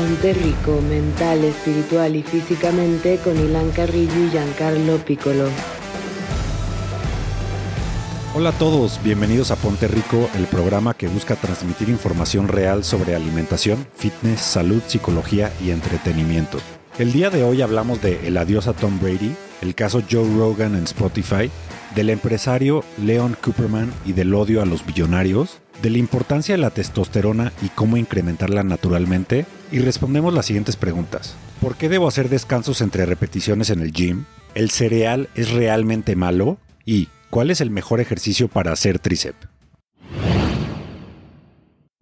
Ponte Rico, mental, espiritual y físicamente con Ilan Carrillo y Giancarlo Piccolo. Hola a todos, bienvenidos a Ponte Rico, el programa que busca transmitir información real sobre alimentación, fitness, salud, psicología y entretenimiento. El día de hoy hablamos de el adiós a Tom Brady, el caso Joe Rogan en Spotify, del empresario Leon Cooperman y del odio a los billonarios, de la importancia de la testosterona y cómo incrementarla naturalmente, y respondemos las siguientes preguntas. ¿Por qué debo hacer descansos entre repeticiones en el gym? ¿El cereal es realmente malo? ¿Y cuál es el mejor ejercicio para hacer tríceps?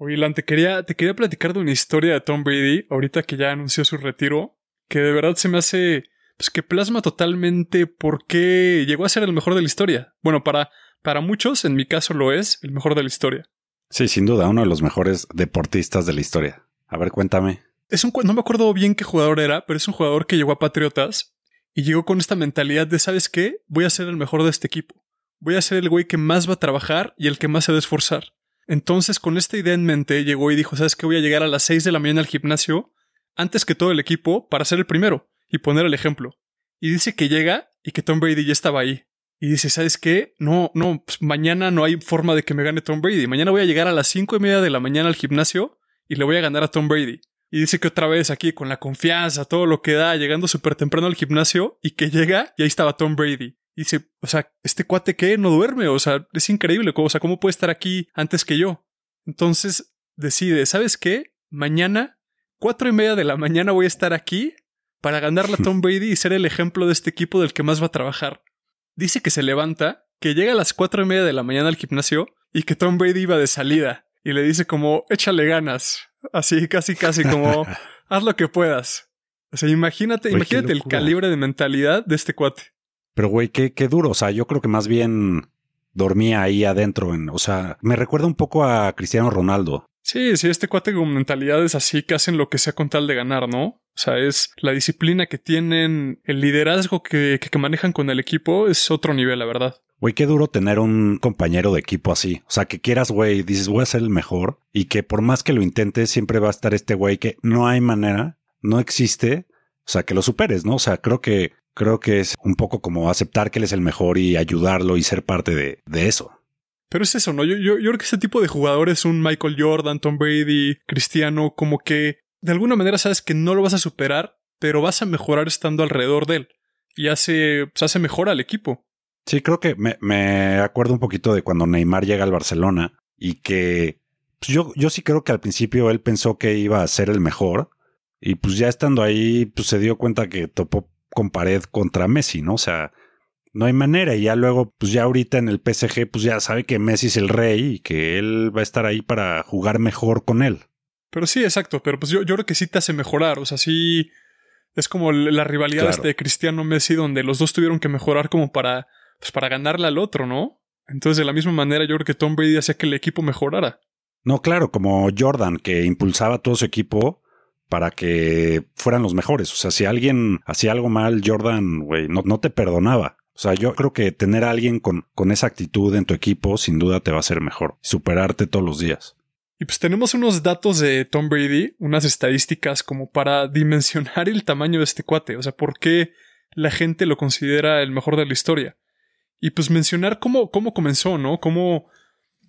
Oye, te quería, te quería platicar de una historia de Tom Brady, ahorita que ya anunció su retiro, que de verdad se me hace, pues que plasma totalmente por qué llegó a ser el mejor de la historia. Bueno, para, para muchos, en mi caso lo es, el mejor de la historia. Sí, sin duda, uno de los mejores deportistas de la historia. A ver, cuéntame. Es un, no me acuerdo bien qué jugador era, pero es un jugador que llegó a Patriotas y llegó con esta mentalidad de, ¿sabes qué? Voy a ser el mejor de este equipo. Voy a ser el güey que más va a trabajar y el que más se va a esforzar. Entonces, con esta idea en mente, llegó y dijo, ¿sabes qué? Voy a llegar a las 6 de la mañana al gimnasio antes que todo el equipo para ser el primero y poner el ejemplo. Y dice que llega y que Tom Brady ya estaba ahí. Y dice, ¿sabes qué? No, no, pues mañana no hay forma de que me gane Tom Brady. Mañana voy a llegar a las cinco y media de la mañana al gimnasio y le voy a ganar a Tom Brady. Y dice que otra vez aquí, con la confianza, todo lo que da, llegando súper temprano al gimnasio y que llega y ahí estaba Tom Brady. Y dice, o sea, ¿este cuate qué? No duerme, o sea, es increíble, o sea, ¿cómo puede estar aquí antes que yo? Entonces decide, ¿sabes qué? Mañana, cuatro y media de la mañana voy a estar aquí para ganarle a Tom Brady y ser el ejemplo de este equipo del que más va a trabajar. Dice que se levanta, que llega a las cuatro y media de la mañana al gimnasio y que Tom Brady iba de salida y le dice como, échale ganas. Así, casi, casi como, haz lo que puedas. O sea, imagínate, imagínate el calibre de mentalidad de este cuate. Pero güey, qué, qué duro. O sea, yo creo que más bien dormía ahí adentro. En, o sea, me recuerda un poco a Cristiano Ronaldo. Sí, sí, este cuate con mentalidades así que hacen lo que sea con tal de ganar, ¿no? O sea, es la disciplina que tienen, el liderazgo que, que, manejan con el equipo es otro nivel, la verdad. Güey, qué duro tener un compañero de equipo así. O sea, que quieras, güey, dices, voy a ser el mejor. Y que por más que lo intentes, siempre va a estar este güey que no hay manera, no existe. O sea, que lo superes, ¿no? O sea, creo que, creo que es un poco como aceptar que él es el mejor y ayudarlo y ser parte de, de eso. Pero es eso, ¿no? Yo, yo, yo creo que este tipo de jugadores, un Michael Jordan, Tom Brady, Cristiano, como que de alguna manera sabes que no lo vas a superar, pero vas a mejorar estando alrededor de él. Y hace, pues hace mejor al equipo. Sí, creo que me, me, acuerdo un poquito de cuando Neymar llega al Barcelona y que pues yo, yo sí creo que al principio él pensó que iba a ser el mejor y pues ya estando ahí, pues se dio cuenta que topó con pared contra Messi, ¿no? O sea, no hay manera. Y ya luego, pues ya ahorita en el PSG, pues ya sabe que Messi es el rey y que él va a estar ahí para jugar mejor con él. Pero sí, exacto. Pero pues yo, yo creo que sí te hace mejorar. O sea, sí es como la rivalidad claro. este de Cristiano Messi, donde los dos tuvieron que mejorar como para pues para ganarle al otro, ¿no? Entonces, de la misma manera, yo creo que Tom Brady hacía que el equipo mejorara. No, claro, como Jordan, que impulsaba a todo su equipo para que fueran los mejores. O sea, si alguien hacía algo mal, Jordan, güey, no, no te perdonaba. O sea, yo creo que tener a alguien con, con esa actitud en tu equipo sin duda te va a hacer mejor. Superarte todos los días. Y pues tenemos unos datos de Tom Brady, unas estadísticas como para dimensionar el tamaño de este cuate. O sea, por qué la gente lo considera el mejor de la historia. Y pues mencionar cómo, cómo comenzó, ¿no? Cómo,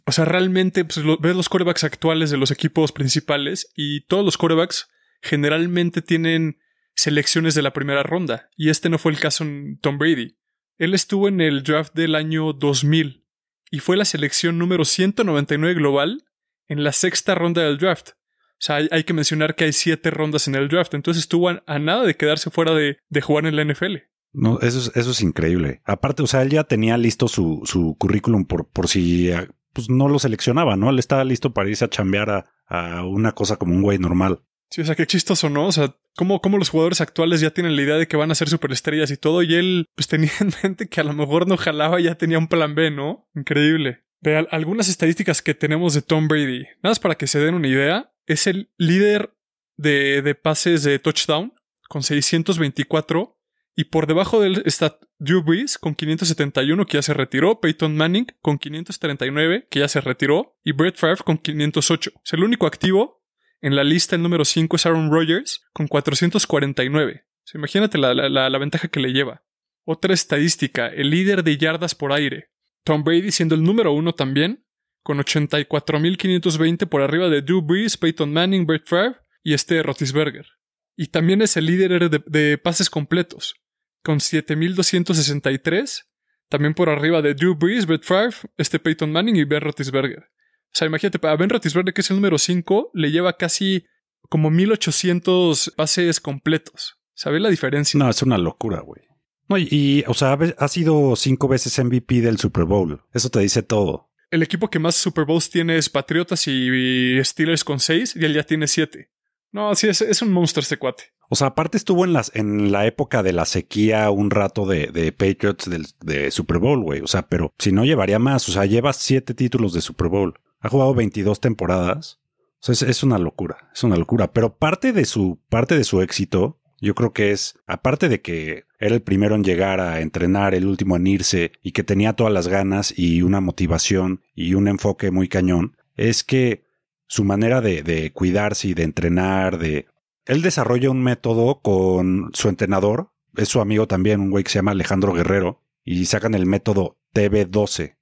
o sea, realmente pues, ves los corebacks actuales de los equipos principales y todos los corebacks generalmente tienen selecciones de la primera ronda. Y este no fue el caso en Tom Brady. Él estuvo en el draft del año 2000 y fue la selección número 199 global en la sexta ronda del draft. O sea, hay, que mencionar que hay siete rondas en el draft, entonces estuvo a, nada de quedarse fuera de, jugar en la NFL. No, eso es, eso es increíble. Aparte, o sea, él ya tenía listo su, su currículum por, por si pues, no lo seleccionaba, ¿no? Él estaba listo para irse a chambear a, a una cosa como un güey normal. Sí, o sea, qué chistoso, ¿no? O sea, cómo, los jugadores actuales ya tienen la idea de que van a ser superestrellas y todo, y él pues tenía en mente que a lo mejor no jalaba y ya tenía un plan B, ¿no? Increíble. Vean, algunas estadísticas que tenemos de Tom Brady. Nada más para que se den una idea, es el líder de, de pases de touchdown con 624 y por debajo de él está Drew Brees con 571 que ya se retiró, Peyton Manning con 539 que ya se retiró y Brett Favre con 508. O sea, el único activo En la lista el número 5 es Aaron Rodgers con 449. imagínate la, la, ventaja que le lleva. Otra estadística, el líder de yardas por aire. Tom Brady siendo el número 1 también, con 84.520 por arriba de Drew Brees, Peyton Manning, Brett Favre y este Rotisberger. Y también es el líder de, de pases completos, con 7.263, también por arriba de Drew Brees, Brett Favre, este Peyton Manning y Ben Rotisberger. O sea, imagínate, a Ben Roethlisberger, que es el número 5, le lleva casi como 1800 pases completos. ¿Sabes la diferencia? No, es una locura, güey. No, y, o sea, ha sido cinco veces MVP del Super Bowl. Eso te dice todo. El equipo que más Super Bowls tiene es Patriotas y Steelers con 6 y él ya tiene 7. No, sí, es, un monstruo este cuate. O sea, aparte estuvo en, las, en la época de la sequía un rato de, de Patriots del, de Super Bowl, güey. O sea, pero si no llevaría más. O sea, lleva siete títulos de Super Bowl. Ha jugado 22 temporadas. O sea, es, una locura, es una locura. Pero parte de su, parte de su éxito, yo creo que es, aparte de que era el primero en llegar a entrenar, el último en irse y que tenía todas las ganas y una motivación y un enfoque muy cañón, es que su manera de, de cuidarse y de entrenar, de... Él desarrolla un método con su entrenador, es su amigo también, un güey que se llama Alejandro Guerrero, y sacan el método TB12,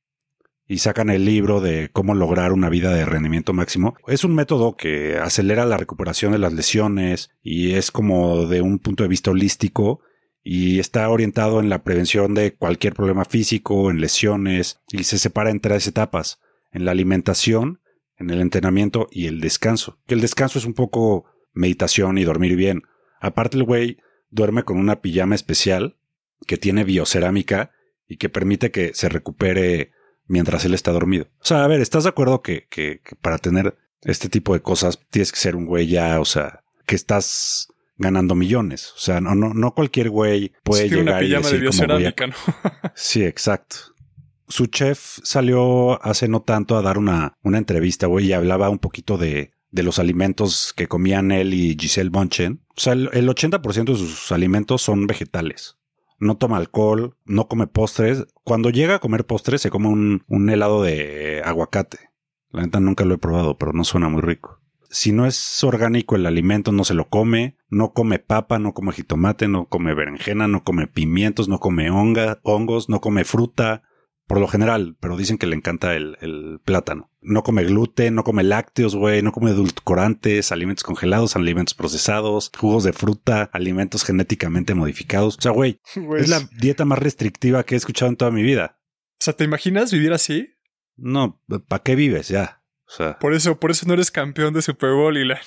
y sacan el libro de cómo lograr una vida de rendimiento máximo. Es un método que acelera la recuperación de las lesiones y es como de un punto de vista holístico y está orientado en la prevención de cualquier problema físico, en lesiones y se separa en tres etapas, en la alimentación, en el entrenamiento y el descanso. Que el descanso es un poco meditación y dormir bien. Aparte el güey duerme con una pijama especial que tiene biocerámica y que permite que se recupere mientras él está dormido. O sea, a ver, ¿estás de acuerdo que, que, para tener este tipo de cosas tienes que ser un güey ya, o sea, que estás ganando millones. O sea, no, no, no cualquier güey puede llegar y decir de ¿no? sí, exacto. Su chef salió hace no tanto a dar una, una entrevista, güey, y hablaba un poquito de, de los alimentos que comían él y Giselle Bonchen. O sea, el, el 80% de sus alimentos son vegetales no toma alcohol, no come postres. Cuando llega a comer postres se come un, helado de aguacate. La neta nunca lo he probado, pero no suena muy rico. Si no es orgánico el alimento, no se lo come, no come papa, no come jitomate, no come berenjena, no come pimientos, no come hongos, no come fruta, por lo general, pero dicen que le encanta el, plátano. No come gluten, no come lácteos, güey, no come edulcorantes, alimentos congelados, alimentos procesados, jugos de fruta, alimentos genéticamente modificados. O sea, güey, es la dieta más restrictiva que he escuchado en toda mi vida. O sea, ¿te imaginas vivir así? No, ¿para qué vives ya? Por eso, por eso no eres campeón de Super Bowl, Ilan.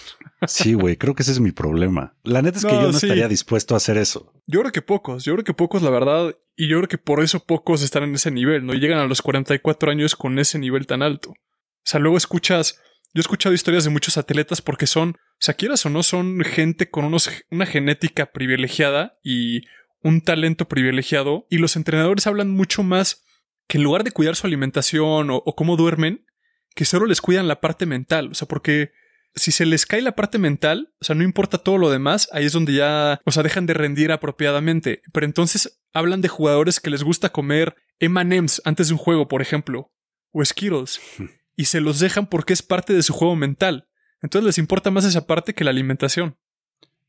sí, güey, creo que ese es mi problema. La neta es que yo no estaría dispuesto a hacer eso. Yo creo que pocos, yo creo que pocos, la verdad, y yo creo que por eso pocos están en ese nivel, ¿no? Y llegan a los 44 años con ese nivel tan alto. O sea, luego escuchas, yo he escuchado historias de muchos atletas porque son, o sea, quieras o no, son gente con unos, una genética privilegiada y un talento privilegiado, y los entrenadores hablan mucho más que en lugar de cuidar su alimentación o cómo duermen, que solo les cuidan la parte mental. O sea, porque si se les cae la parte mental, o sea, no importa todo lo demás, ahí es donde ya, o sea, dejan de rendir apropiadamente. Pero entonces hablan de jugadores que les gusta comer M&M's antes de un juego, por ejemplo, o Skittles, y se los dejan porque es parte de su juego mental. Entonces les importa más esa parte que la alimentación.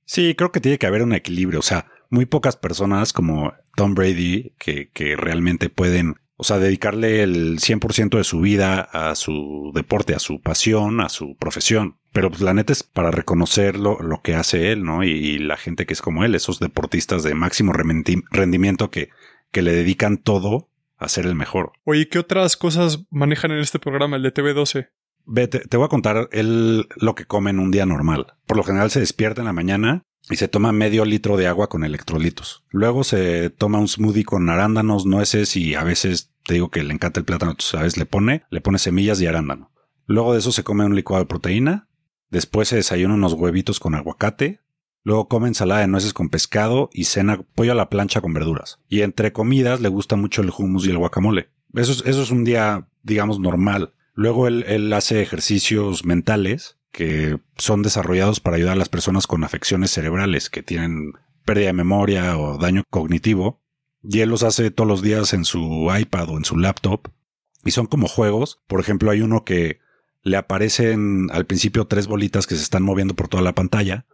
Sí, creo que tiene que haber un equilibrio. O sea, muy pocas personas como Tom Brady que, que realmente pueden o sea, dedicarle el 100% de su vida a su deporte, a su pasión, a su profesión. Pero pues la neta es para reconocer lo, que hace él, ¿no? Y, la gente que es como él, esos deportistas de máximo rendimiento que, que le dedican todo a ser el mejor. Oye, ¿qué otras cosas manejan en este programa, el de TV12? Vete, te voy a contar él lo que come en un día normal. Por lo general se despierta en la mañana y se toma medio litro de agua con electrolitos. Luego se toma un smoothie con arándanos, nueces y a veces te digo que le encanta el plátano, tú sabes, le pone, le pone semillas y arándano. Luego de eso se come un licuado de proteína. Después se desayuna unos huevitos con aguacate. Luego come ensalada de nueces con pescado y cena pollo a la plancha con verduras. Y entre comidas le gusta mucho el hummus y el guacamole. Eso es, eso es un día, digamos, normal. Luego él hace ejercicios mentales que son desarrollados para ayudar a las personas con afecciones cerebrales que tienen pérdida de memoria o daño cognitivo. Y él los hace todos los días en su iPad o en su laptop. Y son como juegos. Por ejemplo, hay uno que le aparecen al principio tres bolitas que se están moviendo por toda la pantalla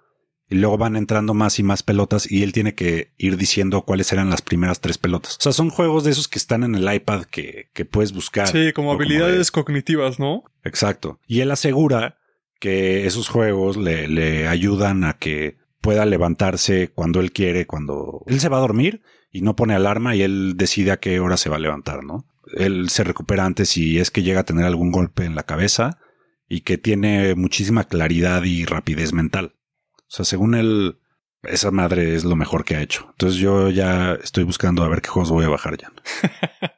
y luego van entrando más y más pelotas y él tiene que ir diciendo cuáles eran las primeras tres pelotas. O sea, son juegos de esos que están en el iPad que, que puedes buscar. Sí, como habilidades cognitivas, ¿no? Exacto. Y él asegura que esos juegos le, le ayudan a que pueda levantarse cuando él quiere, cuando él se va a dormir y no pone alarma y él decide a qué hora se va a levantar, ¿no? Él se recupera antes si es que llega a tener algún golpe en la cabeza y que tiene muchísima claridad y rapidez mental. O sea, según él, esa madre es lo mejor que ha hecho. Entonces yo ya estoy buscando a ver qué juegos voy a bajar ya.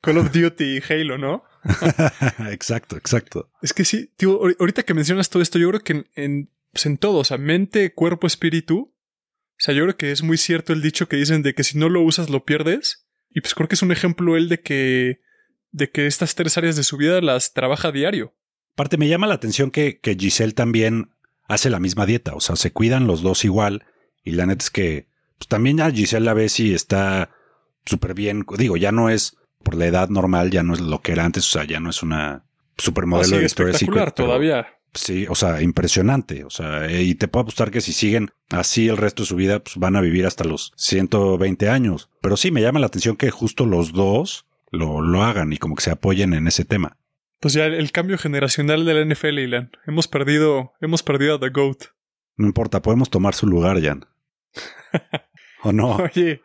Call of Duty Halo, ¿no? exacto, exacto. Es que sí, tío, ahorita que mencionas todo esto, yo creo que en, pues en todo, o sea, mente, cuerpo, espíritu, o sea, yo creo que es muy cierto el dicho que dicen de que si no lo usas lo pierdes. Y pues creo que es un ejemplo él de que, de que estas tres áreas de su vida las trabaja a diario. Aparte, me llama la atención que, que Giselle también hace la misma dieta, o sea, se cuidan los dos igual. Y la neta es que pues, también a Giselle la ve si está súper bien. Digo, ya no es por la edad normal, ya no es lo que era antes, o sea, ya no es una supermodelo de Victoria's Secret. todavía. Sí, o sea, impresionante. O sea, y te puedo apostar que si siguen así el resto de su vida, pues van a vivir hasta los 120 años. Pero sí, me llama la atención que justo los dos lo, lo hagan y como que se apoyen en ese tema. Pues ya el, cambio generacional de la NFL, Ilan. Hemos perdido, hemos perdido a The GOAT. No importa, podemos tomar su lugar, Jan. ¿O no? Oye.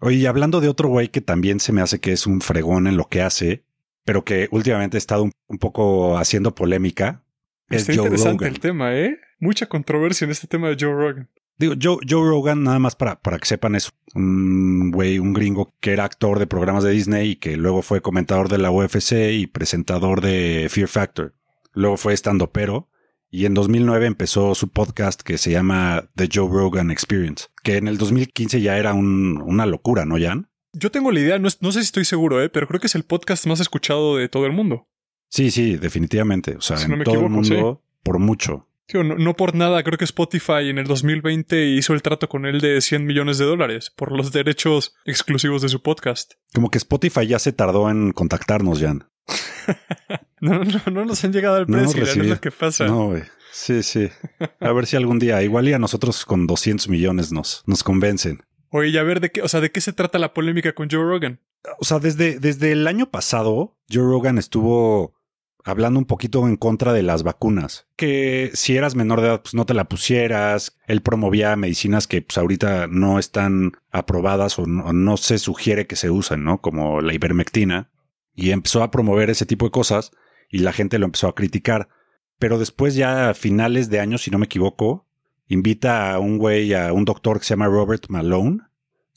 Oye, hablando de otro güey que también se me hace que es un fregón en lo que hace, pero que últimamente ha estado un poco haciendo polémica, Está interesante el tema, ¿eh? Mucha controversia en este tema de Joe Rogan. Digo, Joe, Joe Rogan, nada más para, para que sepan, es un güey, un gringo que era actor de programas de Disney y que luego fue comentador de la UFC y presentador de Fear Factor. Luego fue estando pero y en 2009 empezó su podcast que se llama The Joe Rogan Experience, que en el 2015 ya era un, una locura, ¿no, Jan? Yo tengo la idea, no, no sé si estoy seguro, ¿eh? pero creo que es el podcast más escuchado de todo el mundo. Sí, sí, definitivamente. O sea, en todo el mundo, por mucho. no, por nada, creo que Spotify en el 2020 hizo el trato con él de 100 millones de dólares por los derechos exclusivos de su podcast. Como que Spotify ya se tardó en contactarnos, Jan. no, no, no nos han llegado al precio, no, es lo que pasa. No, güey. Sí, sí. A ver si algún día, igual y a nosotros con 200 millones nos, nos convencen. Oye, a ver, ¿de qué, o sea, ¿de qué se trata la polémica con Joe Rogan? O sea, desde, desde el año pasado, Joe Rogan estuvo hablando un poquito en contra de las vacunas, que si eras menor de edad, pues no te la pusieras. Él promovía medicinas que pues ahorita no están aprobadas o no, se sugiere que se usen, ¿no? Como la ivermectina. Y empezó a promover ese tipo de cosas y la gente lo empezó a criticar. Pero después ya a finales de año, si no me equivoco, invita a un güey, a un doctor que se llama Robert Malone,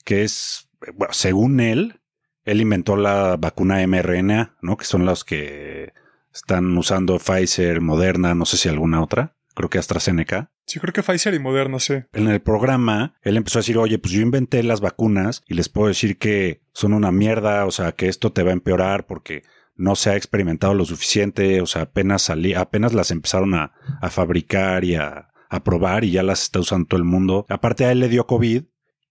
que es, bueno, según él, él inventó la vacuna mRNA, ¿no? Que son los que están usando Pfizer, Moderna, no sé si alguna otra. Creo que AstraZeneca. Sí, creo que Pfizer y Moderna, sí. En el programa, él empezó a decir, oye, pues yo inventé las vacunas y les puedo decir que son una mierda, o sea, que esto te va a empeorar porque no se ha experimentado lo suficiente, o sea, apenas salí, apenas las empezaron a, fabricar y a, a, probar y ya las está usando todo el mundo. Aparte a él le dio COVID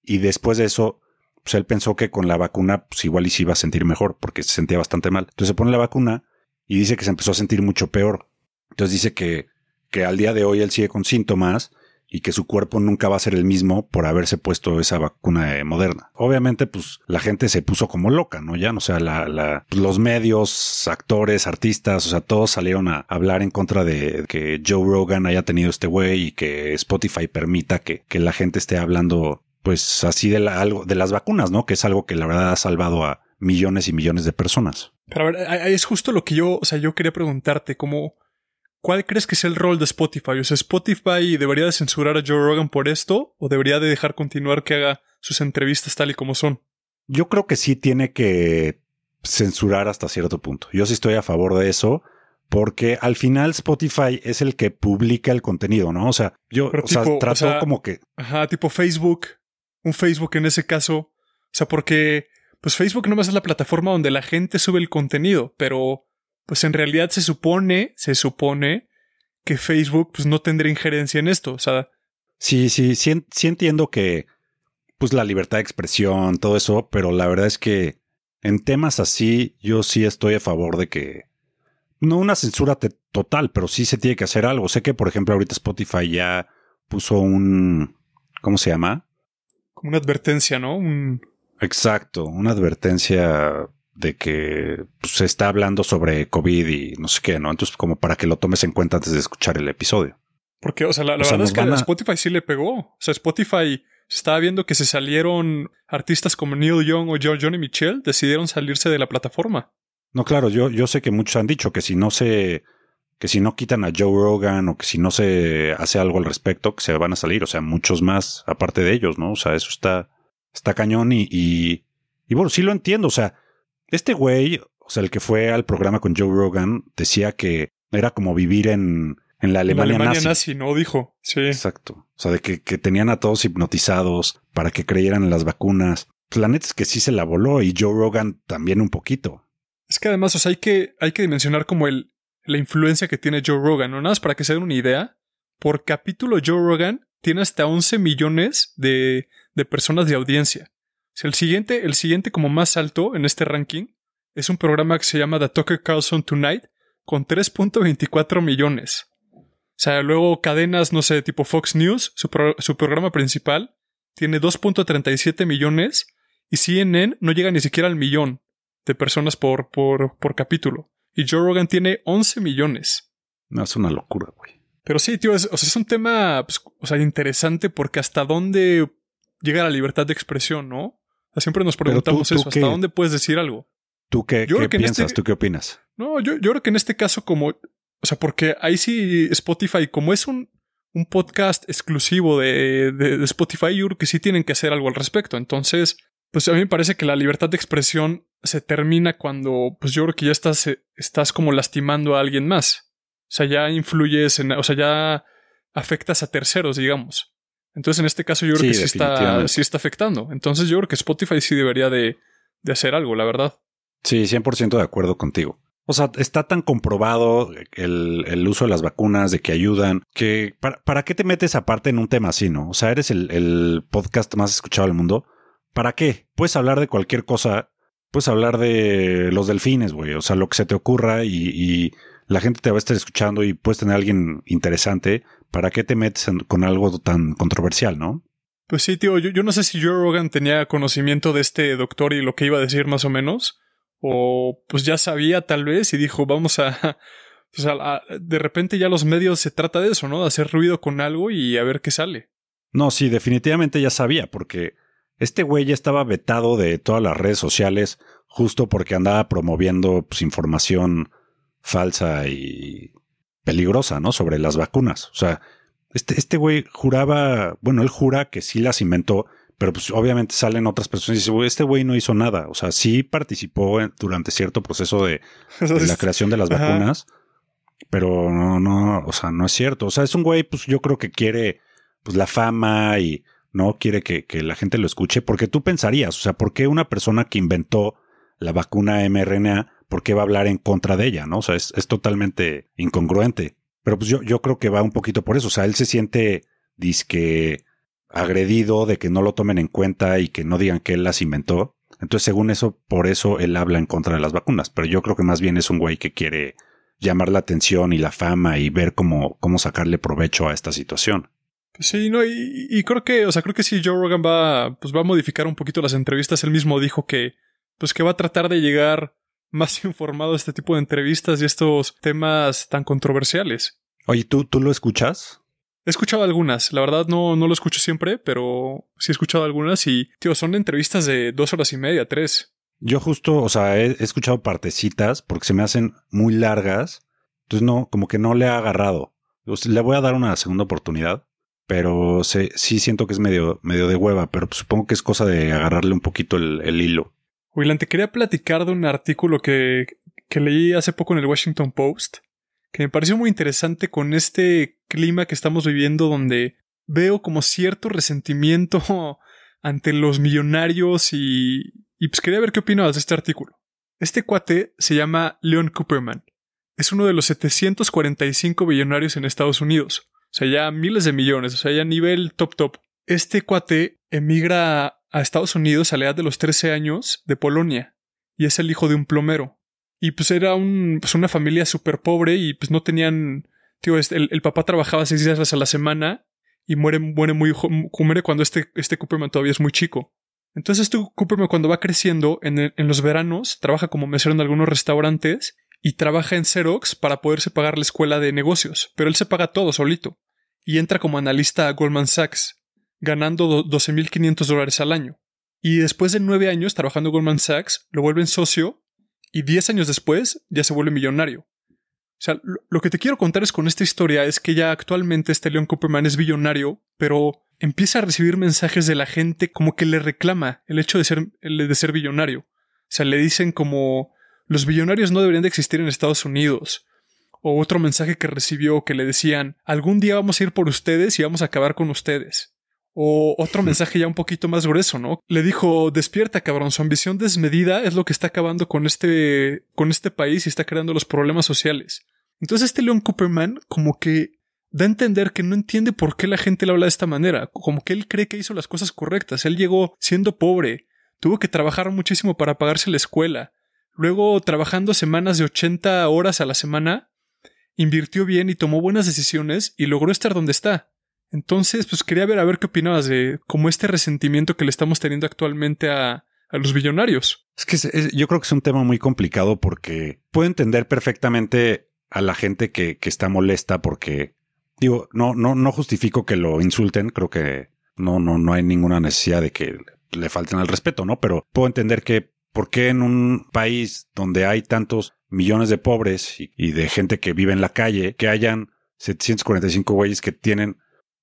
y después de eso, pues él pensó que con la vacuna, pues igual y se iba a sentir mejor porque se sentía bastante mal. Entonces se pone la vacuna y dice que se empezó a sentir mucho peor. Entonces dice que, que al día de hoy él sigue con síntomas y que su cuerpo nunca va a ser el mismo por haberse puesto esa vacuna moderna. Obviamente, pues la gente se puso como loca, ¿no? Ya, o sea, la, la, los medios, actores, artistas, o sea, todos salieron a hablar en contra de que Joe Rogan haya tenido este güey y que Spotify permita que, la gente esté hablando, pues así de, algo, de las vacunas, ¿no? Que es algo que la verdad ha salvado a millones y millones de personas. Pero a ver, es justo lo que yo, o sea, yo quería preguntarte, como, ¿cuál crees que es el rol de Spotify? O sea, ¿Spotify debería de censurar a Joe Rogan por esto o debería de dejar continuar que haga sus entrevistas tal y como son? Yo creo que sí tiene que censurar hasta cierto punto. Yo sí estoy a favor de eso porque al final Spotify es el que publica el contenido, ¿no? O sea, yo o sea, trato como que... Ajá, tipo Facebook, un Facebook en ese caso. O sea, porque pues Facebook no es la plataforma donde la gente sube el contenido, pero pues en realidad se supone, se supone que Facebook pues no tendría injerencia en esto, o sea. Sí, sí, sí, sí entiendo que pues la libertad de expresión, todo eso, pero la verdad es que en temas así yo sí estoy a favor de que no una censura total, pero sí se tiene que hacer algo. Sé que, por ejemplo, ahorita Spotify ya puso un, ¿cómo se llama? Como una advertencia, ¿no? Un... Exacto, una advertencia de que pues, se está hablando sobre COVID y no sé qué, ¿no? Entonces, como para que lo tomes en cuenta antes de escuchar el episodio. Porque, o sea, la, verdad es que a... Spotify sí le pegó. O sea, Spotify se estaba viendo que se salieron artistas como Neil Young o Johnny Mitchell, decidieron salirse de la plataforma. No, claro, yo, yo sé que muchos han dicho que si no se, que si no quitan a Joe Rogan o que si no se hace algo al respecto, que se van a salir. O sea, muchos más aparte de ellos, ¿no? O sea, eso está, está cañón y, y, y bueno, sí lo entiendo. O sea, este güey, o sea, el que fue al programa con Joe Rogan, decía que era como vivir en, en la Alemania, Alemania nazi. ¿no? Dijo, sí. Exacto. O sea, de que, que, tenían a todos hipnotizados para que creyeran en las vacunas. Pues la neta es que sí se la voló y Joe Rogan también un poquito. Es que además, o sea, hay que, hay que dimensionar como el, la influencia que tiene Joe Rogan, ¿no? Nada más para que se den una idea. Por capítulo, Joe Rogan tiene hasta 11 millones de, de personas de audiencia. El siguiente, el siguiente como más alto en este ranking es un programa que se llama The Tucker Carlson Tonight con 3.24 millones. O sea, luego cadenas, no sé, tipo Fox News, su, su programa principal, tiene 2.37 millones y CNN no llega ni siquiera al millón de personas por, por, por capítulo. Y Joe Rogan tiene 11 millones. No, es una locura, güey. Pero sí, tío, es, o sea, es un tema pues, o sea, interesante porque hasta dónde llega la libertad de expresión, ¿no? Siempre nos preguntamos eso, ¿hasta dónde puedes decir algo? ¿Tú qué, qué piensas? Este ¿Tú qué opinas? No, yo, yo creo que en este caso como, o sea, porque ahí sí Spotify, como es un, un podcast exclusivo de, de, de Spotify, yo creo que sí tienen que hacer algo al respecto. Entonces, pues a mí me parece que la libertad de expresión se termina cuando, pues yo creo que ya estás, eh, estás como lastimando a alguien más. O sea, ya influyes en, o sea, ya afectas a terceros, digamos. Entonces, en este caso, yo creo que sí está, sí está afectando. Entonces, yo creo que Spotify sí debería de, de hacer algo, la verdad. Sí, 100% de acuerdo contigo. O sea, está tan comprobado el, el, uso de las vacunas, de que ayudan, que para, para, qué te metes aparte en un tema así, ¿no? O sea, eres el, el podcast más escuchado del mundo. ¿Para qué? Puedes hablar de cualquier cosa puedes hablar de los delfines, güey. O sea, lo que se te ocurra y, la gente te va a estar escuchando y puedes tener a alguien interesante. ¿Para qué te metes con algo tan controversial, no? Pues sí, tío. Yo, yo, no sé si Joe Rogan tenía conocimiento de este doctor y lo que iba a decir más o menos. O pues ya sabía tal vez y dijo, vamos a... Pues de repente ya los medios se trata de eso, ¿no? De hacer ruido con algo y a ver qué sale. No, sí, definitivamente ya sabía, porque este güey ya estaba vetado de todas las redes sociales justo porque andaba promoviendo pues, información falsa y peligrosa, ¿no? Sobre las vacunas. O sea, este, este güey juraba, bueno, él jura que sí las inventó, pero pues obviamente salen otras personas y dicen, este güey no hizo nada. O sea, sí participó durante cierto proceso de, la creación de las vacunas, pero no, no, o sea, no es cierto. O sea, es un güey, pues yo creo que quiere pues la fama y no quiere que, la gente lo escuche, porque tú pensarías, o sea, ¿por qué una persona que inventó la vacuna mRNA, por qué va a hablar en contra de ella, no? O sea, es, totalmente incongruente. Pero pues yo, yo creo que va un poquito por eso, o sea, él se siente agredido de que no lo tomen en cuenta y que no digan que él las inventó. Entonces, según eso, por eso él habla en contra de las vacunas. Pero yo creo que más bien es un güey que quiere llamar la atención y la fama y ver cómo, cómo sacarle provecho a esta situación. Sí, no, y, creo que, o sea, creo que si Joe Rogan va, pues va a modificar un poquito las entrevistas. Él mismo dijo que, pues que va a tratar de llegar más informado a este tipo de entrevistas y estos temas tan controversiales. Oye, ¿tú, tú lo escuchas? He escuchado algunas, la verdad no, no lo escucho siempre, pero sí he escuchado algunas y, tío, son entrevistas de dos horas y media, tres. Yo justo, o sea, he, he escuchado partecitas porque se me hacen muy largas, entonces no, como que no le ha agarrado. Le voy a dar una segunda oportunidad pero sí siento que es medio, medio de hueva, pero supongo que es cosa de agarrarle un poquito el, hilo. Willan, te quería platicar de un artículo que, leí hace poco en el Washington Post, que me pareció muy interesante con este clima que estamos viviendo donde veo como cierto resentimiento ante los millonarios y, y pues quería ver qué opinabas de este artículo. Este cuate se llama Leon Cooperman. Es uno de los 745 billonarios en Estados Unidos. O sea, ya miles de millones, o sea, ya nivel top top. Este cuate emigra a Estados Unidos a la edad de los 13 años de Polonia y es el hijo de un plomero. Y pues era un, pues una familia súper pobre y pues no tenían, tío, este, el, el, papá trabajaba seis días a la semana y muere, muere muy, muere cuando este, este Cooperman todavía es muy chico. Entonces este Cooperman cuando va creciendo en, en los veranos trabaja como mesero en algunos restaurantes y trabaja en Xerox para poderse pagar la escuela de negocios, pero él se paga todo solito y entra como analista a Goldman Sachs, ganando 12.500 dólares al año. Y después de nueve años trabajando en Goldman Sachs, lo vuelven socio y diez años después ya se vuelve millonario. O sea, lo que te quiero contar es con esta historia es que ya actualmente este Leon Cooperman es billonario, pero empieza a recibir mensajes de la gente como que le reclama el hecho de ser, de ser billonario. O sea, le dicen como los billonarios no deberían de existir en Estados Unidos. O otro mensaje que recibió que le decían algún día vamos a ir por ustedes y vamos a acabar con ustedes. O otro mensaje ya un poquito más grueso, ¿no? Le dijo, despierta, cabrón, su ambición desmedida es lo que está acabando con este, con este país y está creando los problemas sociales. Entonces este Leon Cooperman como que da a entender que no entiende por qué la gente le habla de esta manera, como que él cree que hizo las cosas correctas, él llegó siendo pobre, tuvo que trabajar muchísimo para pagarse la escuela, luego trabajando semanas de 80 horas a la semana, invirtió bien y tomó buenas decisiones y logró estar donde está. Entonces, pues quería ver a ver qué opinabas de como este resentimiento que le estamos teniendo actualmente a, a los billonarios. Es que yo creo que es un tema muy complicado porque puedo entender perfectamente a la gente que, que está molesta porque digo, no, no, no justifico que lo insulten, creo que no, no, no hay ninguna necesidad de que le falten al respeto, ¿no? Pero puedo entender que por qué en un país donde hay tantos millones de pobres y de gente que vive en la calle, que hayan 745 güeyes que tienen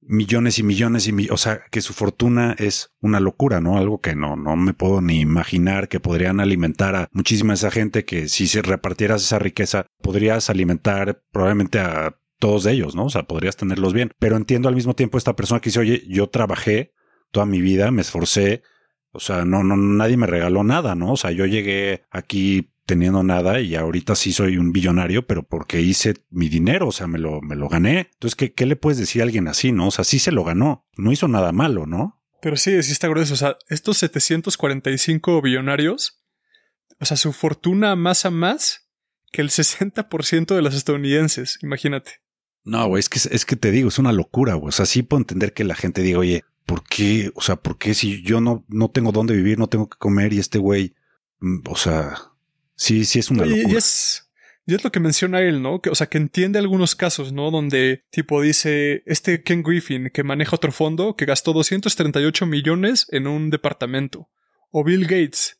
millones y millones y millones, o sea, que su fortuna es una locura, ¿no? Algo que no, no me puedo ni imaginar que podrían alimentar a muchísima esa gente que si se repartieras esa riqueza, podrías alimentar probablemente a todos ellos, ¿no? O sea, podrías tenerlos bien. Pero entiendo al mismo tiempo esta persona que dice, oye, yo trabajé toda mi vida, me esforcé, o sea, no, no, nadie me regaló nada, ¿no? O sea, yo llegué aquí teniendo nada y ahorita sí soy un billonario, pero porque hice mi dinero, o sea, me lo, me lo gané. Entonces, ¿qué, ¿qué le puedes decir a alguien así, no? O sea, sí se lo ganó, no hizo nada malo, ¿no? Pero sí, sí está grueso. O sea, estos 745 billonarios, o sea, su fortuna más a más que el 60% de los estadounidenses, imagínate. No, güey, es que, es que te digo, es una locura, güey. O sea, sí puedo entender que la gente diga, oye, ¿por qué? O sea, ¿por qué si yo no, no tengo dónde vivir, no tengo que comer y este güey, mm, o sea, Sí, sí es una locura. Y es, y es lo que menciona él, ¿no? Que, o sea, que entiende algunos casos, ¿no? Donde, tipo, dice, este Ken Griffin, que maneja otro fondo, que gastó 238 millones en un departamento. O Bill Gates,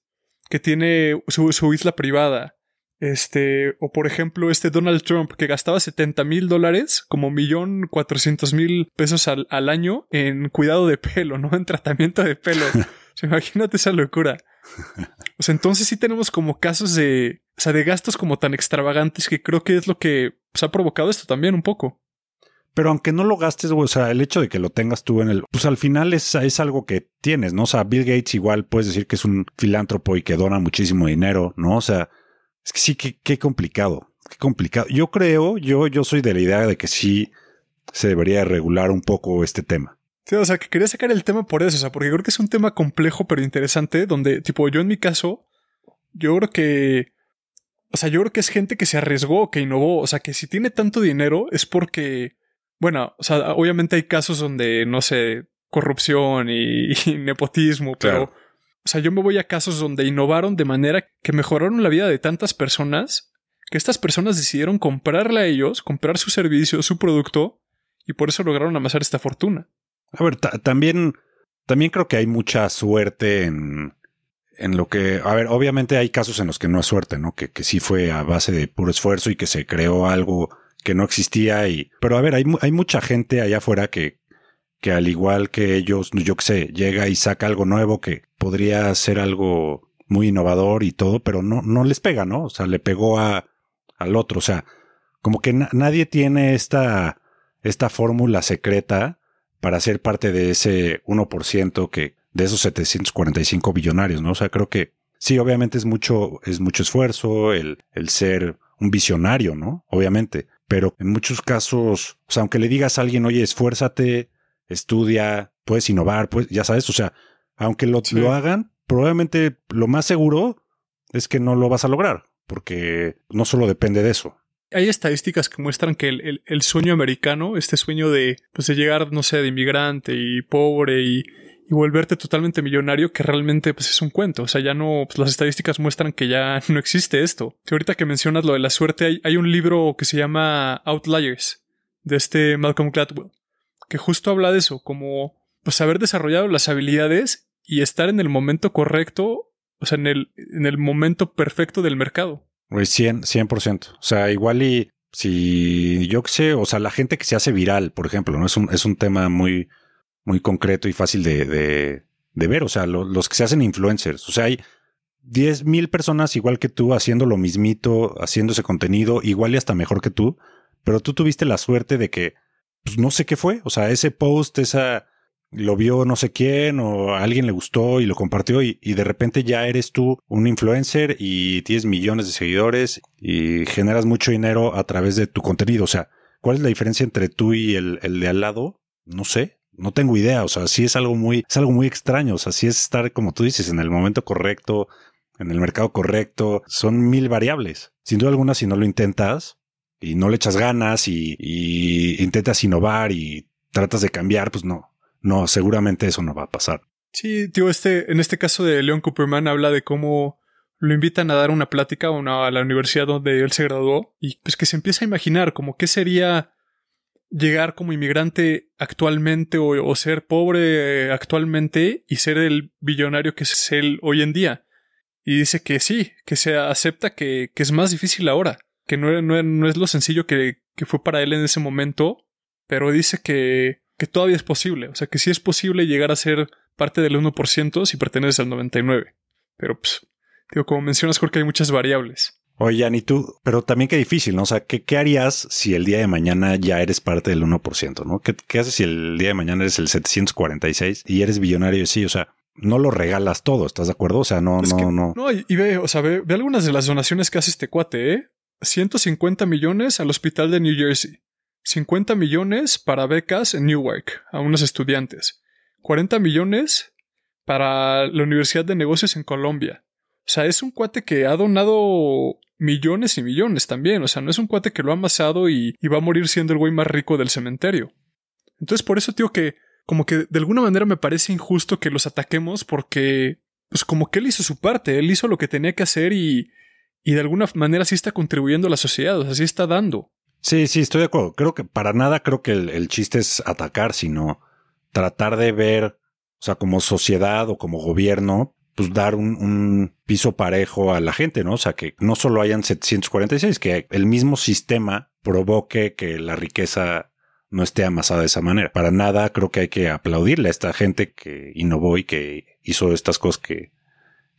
que tiene su, su isla privada. Este, o por ejemplo, este Donald Trump, que gastaba 70 mil dólares, como millón cuatrocientos mil pesos al, al, año, en cuidado de pelo, ¿no? En tratamiento de pelo. imagínate esa locura. O sea, entonces sí tenemos como casos de, o sea, de gastos como tan extravagantes que creo que es lo que pues, ha provocado esto también un poco. Pero aunque no lo gastes, o sea, el hecho de que lo tengas tú en el, pues al final es, algo que tienes, ¿no? O sea, Bill Gates igual puedes decir que es un filántropo y que dona muchísimo dinero, ¿no? O sea, es que sí, qué, qué complicado, qué complicado. Yo creo, yo, yo soy de la idea de que sí se debería regular un poco este tema. Sí, o sea, que quería sacar el tema por eso, o sea, porque creo que es un tema complejo pero interesante, donde, tipo, yo en mi caso, yo creo que, o sea, yo creo que es gente que se arriesgó, que innovó, o sea, que si tiene tanto dinero es porque, bueno, o sea, obviamente hay casos donde, no sé, corrupción y, y nepotismo, pero, claro. o sea, yo me voy a casos donde innovaron de manera que mejoraron la vida de tantas personas, que estas personas decidieron comprarle a ellos, comprar su servicio, su producto, y por eso lograron amasar esta fortuna. A ver, también, también creo que hay mucha suerte en, en lo que, a ver, obviamente hay casos en los que no es suerte, ¿no? Que, que sí fue a base de puro esfuerzo y que se creó algo que no existía y, pero a ver, hay, hay mucha gente allá afuera que, que al igual que ellos, yo qué sé, llega y saca algo nuevo que podría ser algo muy innovador y todo, pero no, no les pega, ¿no? O sea, le pegó a, al otro, o sea, como que na nadie tiene esta, esta fórmula secreta para ser parte de ese 1% que de esos 745 billonarios, ¿no? O sea, creo que sí, obviamente es mucho, es mucho esfuerzo el, el ser un visionario, ¿no? Obviamente. Pero en muchos casos, o sea, aunque le digas a alguien, oye, esfuérzate, estudia, puedes innovar, pues, ya sabes, o sea, aunque lo, sí. lo hagan, probablemente lo más seguro es que no lo vas a lograr. porque no solo depende de eso. Hay estadísticas que muestran que el, sueño americano, este sueño de, pues de llegar, no sé, de inmigrante y pobre y, volverte totalmente millonario, que realmente pues, es un cuento. O sea, ya no, pues, las estadísticas muestran que ya no existe esto. Que ahorita que mencionas lo de la suerte, hay, hay un libro que se llama Outliers, de este Malcolm Gladwell, que justo habla de eso, como pues haber desarrollado las habilidades y estar en el momento correcto, o sea, en el, en el momento perfecto del mercado. 100, 100%. O sea, igual y si yo qué sé, o sea, la gente que se hace viral, por ejemplo, ¿no? Es un, es un tema muy, muy concreto y fácil de, de, ver. O sea, los que se hacen influencers. O sea, hay 10 mil personas igual que tú haciendo lo mismito, haciendo ese contenido, igual y hasta mejor que tú, pero tú tuviste la suerte de que, pues no sé qué fue. O sea, ese post, esa, lo vio no sé quién o alguien le gustó y lo compartió y, de repente ya eres tú un influencer y tienes millones de seguidores y generas mucho dinero a través de tu contenido. O sea, ¿cuál es la diferencia entre tú y el, el de al lado? No sé. No tengo idea. O sea, sí es algo muy, es algo muy extraño. O sea, sí es estar, como tú dices, en el momento correcto, en el mercado correcto. Son mil variables. Sin duda alguna, si no lo intentas y no le echas ganas y, y intentas innovar y tratas de cambiar, pues no, no, seguramente eso no va a pasar. Sí, tío, este, en este caso de Leon Cooperman habla de cómo lo invitan a dar una plática a, la universidad donde él se graduó y pues que se empieza a imaginar como qué sería llegar como inmigrante actualmente o, ser pobre actualmente y ser el billonario que es él hoy en día. Y dice que sí, que se acepta que, que es más difícil ahora, que no, no, no es lo sencillo que, que fue para él en ese momento, pero dice que que todavía es posible. O sea, que sí es posible llegar a ser parte del 1% si perteneces al 99%. Pero, pues, digo, como mencionas, que hay muchas variables. Oye, y tú, pero también qué difícil, ¿no? O sea, ¿qué, ¿qué, harías si el día de mañana ya eres parte del 1%, ¿no? ¿Qué, ¿Qué, haces si el día de mañana eres el 746 y eres billonario? Sí, o sea, no lo regalas todo, ¿estás de acuerdo? O sea, no, no, no. No, y, ve, o sea, ve, ve, algunas de las donaciones que hace este cuate, ¿eh? 150 millones al hospital de New Jersey. 50 millones para becas en Newark a unos estudiantes. 40 millones para la Universidad de Negocios en Colombia. O sea, es un cuate que ha donado millones y millones también. O sea, no es un cuate que lo ha amasado y, va a morir siendo el güey más rico del cementerio. Entonces, por eso, tío, que como que de alguna manera me parece injusto que los ataquemos porque, pues como que él hizo su parte, él hizo lo que tenía que hacer y, y de alguna manera sí está contribuyendo a la sociedad, o sea, sí está dando. Sí, sí, estoy de acuerdo. Creo que para nada creo que el, chiste es atacar, sino tratar de ver, o sea, como sociedad o como gobierno, pues dar un, un, piso parejo a la gente, ¿no? O sea, que no solo hayan 746, que el mismo sistema provoque que la riqueza no esté amasada de esa manera. Para nada creo que hay que aplaudirle a esta gente que innovó y que hizo estas cosas que,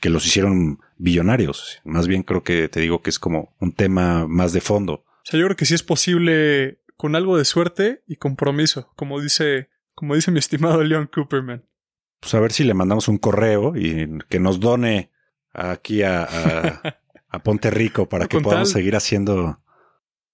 que los hicieron billonarios. Más bien creo que te digo que es como un tema más de fondo. O sea, yo creo que sí es posible con algo de suerte y compromiso, como dice, como dice mi estimado Leon Cooperman. Pues a ver si le mandamos un correo y que nos done aquí a, a, Ponte Rico para que podamos seguir haciendo.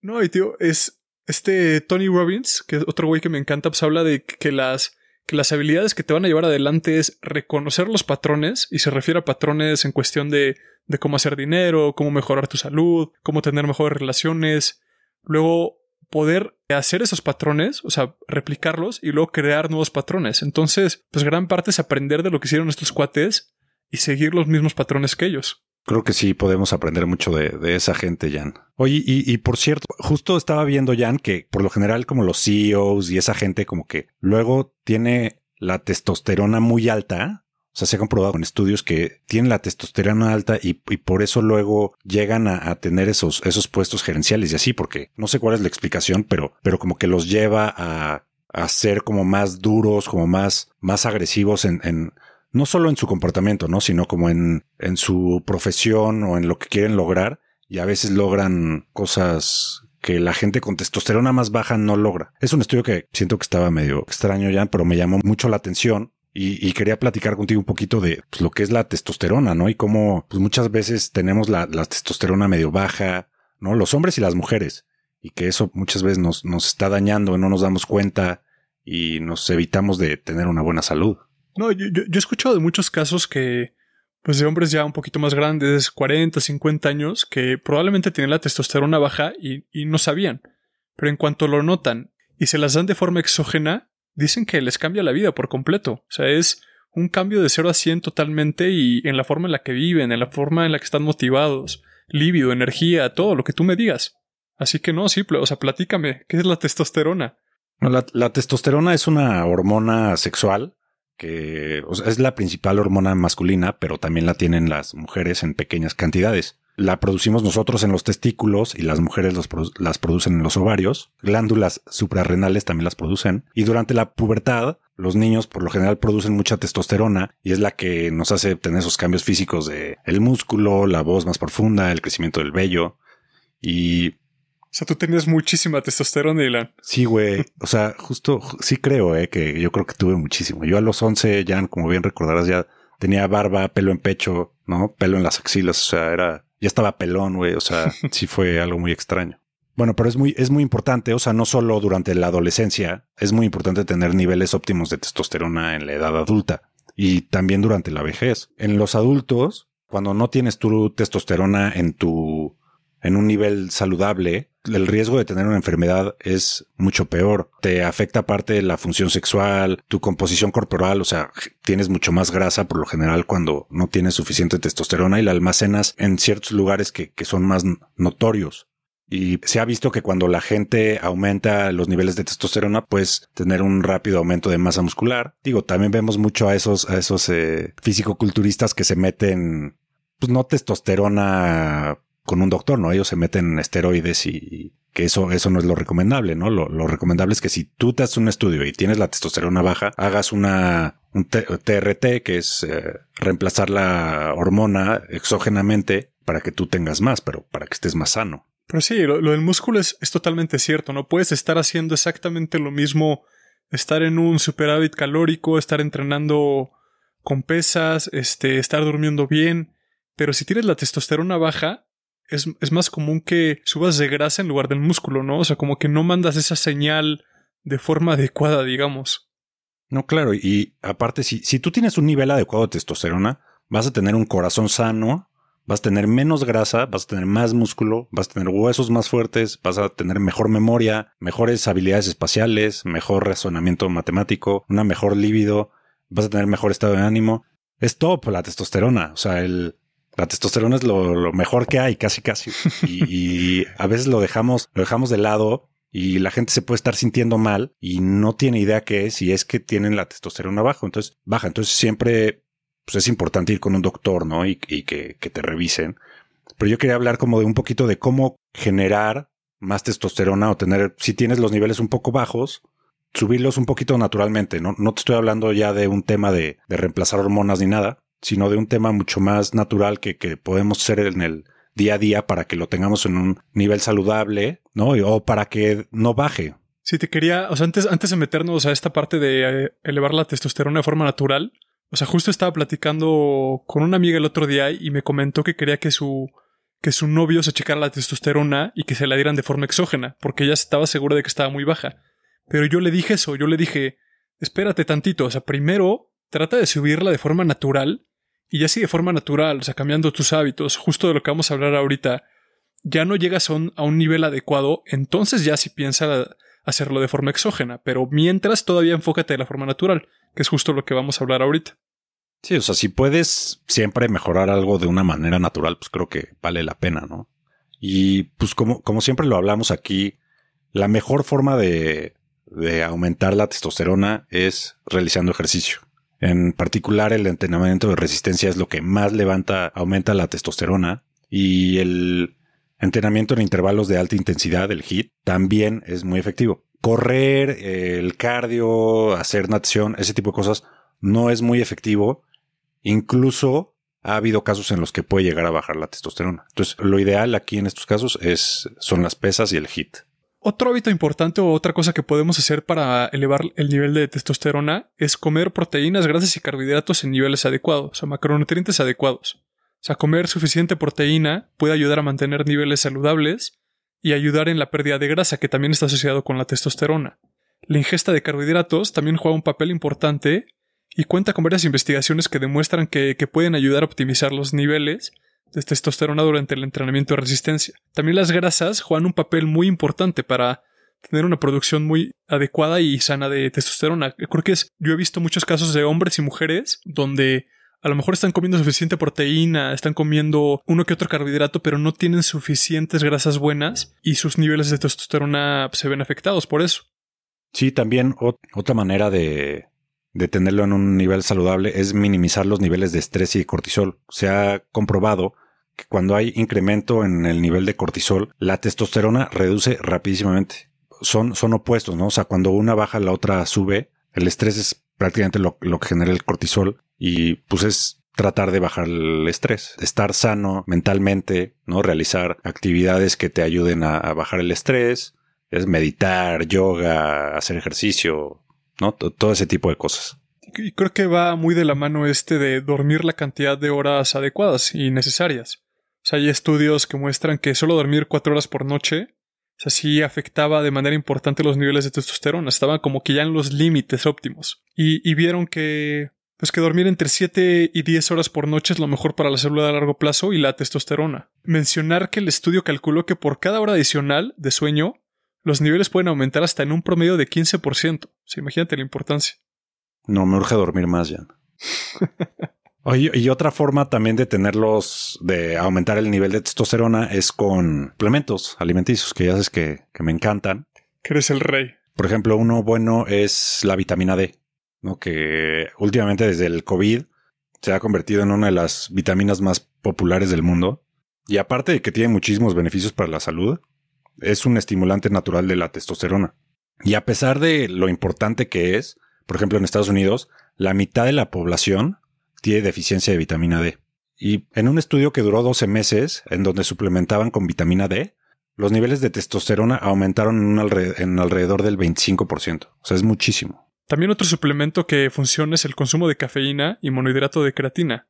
No, y tío, es este Tony Robbins, que es otro güey que me encanta, pues habla de que las, que las habilidades que te van a llevar adelante es reconocer los patrones, y se refiere a patrones en cuestión de de cómo hacer dinero, cómo mejorar tu salud, cómo tener mejores relaciones. Luego poder hacer esos patrones, o sea, replicarlos y luego crear nuevos patrones. Entonces, pues gran parte es aprender de lo que hicieron estos cuates y seguir los mismos patrones que ellos. Creo que sí podemos aprender mucho de, esa gente, Jan. Oye, y, y, por cierto, justo estaba viendo, Jan, que por lo general como los CEOs y esa gente como que luego tiene la testosterona muy alta o sea, se ha comprobado con estudios que tienen la testosterona alta y, por eso luego llegan a, tener esos, esos puestos gerenciales y así, porque no sé cuál es la explicación, pero, pero como que los lleva a, a ser como más duros, como más, más agresivos en, en, no solo en su comportamiento, ¿no? Sino como en, en su profesión o en lo que quieren lograr y a veces logran cosas que la gente con testosterona más baja no logra. Es un estudio que siento que estaba medio extraño ya, pero me llamó mucho la atención y, quería platicar contigo un poquito de pues, lo que es la testosterona, ¿no? Y cómo pues, muchas veces tenemos la, testosterona medio baja, ¿no? Los hombres y las mujeres. Y que eso muchas veces nos, nos está dañando, no nos damos cuenta y nos evitamos de tener una buena salud. No, yo, yo, he escuchado de muchos casos que pues de hombres ya un poquito más grandes, 40, 50 años, que probablemente tienen la testosterona baja y, y no sabían. Pero en cuanto lo notan y se las dan de forma exógena, dicen que les cambia la vida por completo. O sea, es un cambio de 0 a 100 totalmente y en la forma en la que viven, en la forma en la que están motivados, lívido, energía, todo lo que tú me digas. Así que no, sí, o sea, platícame, ¿qué es la testosterona? La, testosterona es una hormona sexual que es la principal hormona masculina, pero también la tienen las mujeres en pequeñas cantidades. La producimos nosotros en los testículos y las mujeres las producen en los ovarios. Glándulas suprarrenales también las producen. Y durante la pubertad, los niños por lo general producen mucha testosterona y es la que nos hace tener esos cambios físicos de el músculo, la voz más profunda, el crecimiento del vello. Y o sea, tú tenías muchísima testosterona, Ilan. Sí, güey. O sea, justo, sí creo, eh, que yo creo que tuve muchísimo. Yo a los 11, ya, como bien recordarás, ya tenía barba, pelo en pecho, ¿no? Pelo en las axilas. O sea, era, ya estaba pelón, güey. O sea, sí fue algo muy extraño. Bueno, pero es muy, es muy importante, o sea, no solo durante la adolescencia, es muy importante tener niveles óptimos de testosterona en la edad adulta y también durante la vejez. En los adultos, cuando no tienes tu testosterona en tu, en un nivel saludable, el riesgo de tener una enfermedad es mucho peor. Te afecta parte de la función sexual, tu composición corporal, o sea, tienes mucho más grasa por lo general cuando no tienes suficiente testosterona y la almacenas en ciertos lugares que, que son más notorios. Y se ha visto que cuando la gente aumenta los niveles de testosterona, pues tener un rápido aumento de masa muscular. Digo, también vemos mucho a esos, a esos eh, físico-culturistas que se meten, pues no testosterona con un doctor, ¿no? Ellos se meten esteroides y, que eso, eso no es lo recomendable, ¿no? Lo, recomendable es que si tú te haces un estudio y tienes la testosterona baja, hagas una, un TRT, que es eh, reemplazar la hormona exógenamente para que tú tengas más, pero para que estés más sano. Pero sí, lo, del músculo es, es, totalmente cierto, ¿no? Puedes estar haciendo exactamente lo mismo, estar en un superávit calórico, estar entrenando con pesas, este, estar durmiendo bien, pero si tienes la testosterona baja, es, más común que subas de grasa en lugar del músculo, ¿no? O sea, como que no mandas esa señal de forma adecuada, digamos. No, claro, y aparte, si, si tú tienes un nivel adecuado de testosterona, vas a tener un corazón sano, vas a tener menos grasa, vas a tener más músculo, vas a tener huesos más fuertes, vas a tener mejor memoria, mejores habilidades espaciales, mejor razonamiento matemático, una mejor libido, vas a tener mejor estado de ánimo. Es top la testosterona, o sea, el, la testosterona es lo, mejor que hay, casi casi. Y, a veces lo dejamos, lo dejamos de lado y la gente se puede estar sintiendo mal y no tiene idea qué es si es que tienen la testosterona baja. Entonces, baja. Entonces siempre pues es importante ir con un doctor, ¿no? Y, que, que te revisen. Pero yo quería hablar como de un poquito de cómo generar más testosterona o tener, si tienes los niveles un poco bajos, subirlos un poquito naturalmente. No, no te estoy hablando ya de un tema de, de reemplazar hormonas ni nada, sino de un tema mucho más natural que, que podemos hacer en el día a día para que lo tengamos en un nivel saludable, ¿no? O para que no baje. Sí, te quería, o sea, antes, antes de meternos a esta parte de eh, elevar la testosterona de forma natural, o sea, justo estaba platicando con una amiga el otro día y me comentó que quería que su, que su novio se checara la testosterona y que se la dieran de forma exógena, porque ella estaba segura de que estaba muy baja. Pero yo le dije eso, yo le dije, espérate tantito, o sea, primero trata de subirla de forma natural y ya si de forma natural, o sea, cambiando tus hábitos, justo de lo que vamos a hablar ahorita, ya no llegas a un, a un nivel adecuado, entonces ya si piensa hacerlo de forma exógena, pero mientras todavía enfócate de la forma natural, que es justo lo que vamos a hablar ahorita. Sí, o sea, si puedes siempre mejorar algo de una manera natural, pues creo que vale la pena, ¿no? Y pues como, como siempre lo hablamos aquí, la mejor forma de, de aumentar la testosterona es realizando ejercicio. En particular, el entrenamiento de resistencia es lo que más levanta, aumenta la testosterona y el entrenamiento en intervalos de alta intensidad, el HIIT, también es muy efectivo. Correr, el cardio, hacer natación, ese tipo de cosas no es muy efectivo. Incluso ha habido casos en los que puede llegar a bajar la testosterona. Entonces, lo ideal aquí en estos casos es, son las pesas y el HIIT. Otro hábito importante o otra cosa que podemos hacer para elevar el nivel de testosterona es comer proteínas, grasas y carbohidratos en niveles adecuados, o macronutrientes adecuados. O sea, comer suficiente proteína puede ayudar a mantener niveles saludables y ayudar en la pérdida de grasa, que también está asociado con la testosterona. La ingesta de carbohidratos también juega un papel importante y cuenta con varias investigaciones que demuestran que, pueden ayudar a optimizar los niveles de testosterona durante el entrenamiento de resistencia. También las grasas juegan un papel muy importante para tener una producción muy adecuada y sana de testosterona. Creo que es, yo he visto muchos casos de hombres y mujeres donde a lo mejor están comiendo suficiente proteína, están comiendo uno que otro carbohidrato, pero no tienen suficientes grasas buenas y sus niveles de testosterona se ven afectados por eso. Sí, también otra manera de, de tenerlo en un nivel saludable es minimizar los niveles de estrés y cortisol. Se ha comprobado que cuando hay incremento en el nivel de cortisol, la testosterona reduce rapidísimamente. Son, son opuestos, ¿no? O sea, cuando una baja, la otra sube. El estrés es prácticamente lo, que genera el cortisol y pues es tratar de bajar el estrés, estar sano mentalmente, ¿no? Realizar actividades que te ayuden a, bajar el estrés, es meditar, yoga, hacer ejercicio, ¿no? todo ese tipo de cosas. Y creo que va muy de la mano este de dormir la cantidad de horas adecuadas y necesarias. O sea, hay estudios que muestran que solo dormir cuatro horas por noche o sea, sí afectaba de manera importante los niveles de testosterona. Estaban como que ya en los límites óptimos. Y, vieron que, pues que dormir entre 7 y 10 horas por noche es lo mejor para la célula a largo plazo y la testosterona. Mencionar que el estudio calculó que por cada hora adicional de sueño, los niveles pueden aumentar hasta en un promedio de 15%. O sea, imagínate la importancia. No, me urge dormir más ya. Oye, y otra forma también de tenerlos, de aumentar el nivel de testosterona es con suplementos alimenticios, que ya sabes que, me encantan. Que eres el rey. Por ejemplo, uno bueno es la vitamina D, ¿no? Que últimamente desde el COVID se ha convertido en una de las vitaminas más populares del mundo. Y aparte de que tiene muchísimos beneficios para la salud, es un estimulante natural de la testosterona. Y a pesar de lo importante que es, por ejemplo, en Estados Unidos, la mitad de la población tiene deficiencia de vitamina D. Y en un estudio que duró 12 meses, en donde suplementaban con vitamina D, los niveles de testosterona aumentaron en, alrededor del 25%. O sea, es muchísimo. También otro suplemento que funciona es el consumo de cafeína y monohidrato de creatina,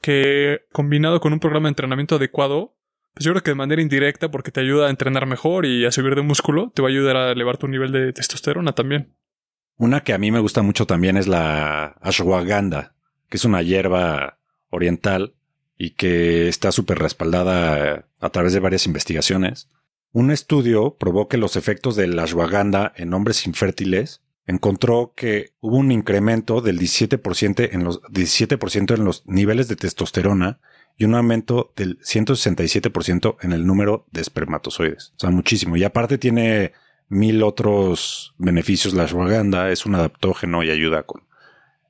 que combinado con un programa de entrenamiento adecuado, pues yo creo que de manera indirecta, porque te ayuda a entrenar mejor y a subir de músculo, te va a ayudar a elevar tu nivel de testosterona también. Una que a mí me gusta mucho también es la ashwagandha, que es una hierba oriental y que está súper respaldada a través de varias investigaciones. Un estudio probó que los efectos de la ashwagandha en hombres infértiles encontró que hubo un incremento del 17% en los, 17 en los niveles de testosterona y un aumento del 167% en el número de espermatozoides. O sea, muchísimo. Y aparte tiene mil otros beneficios la ashwagandha, es un adaptógeno y ayuda con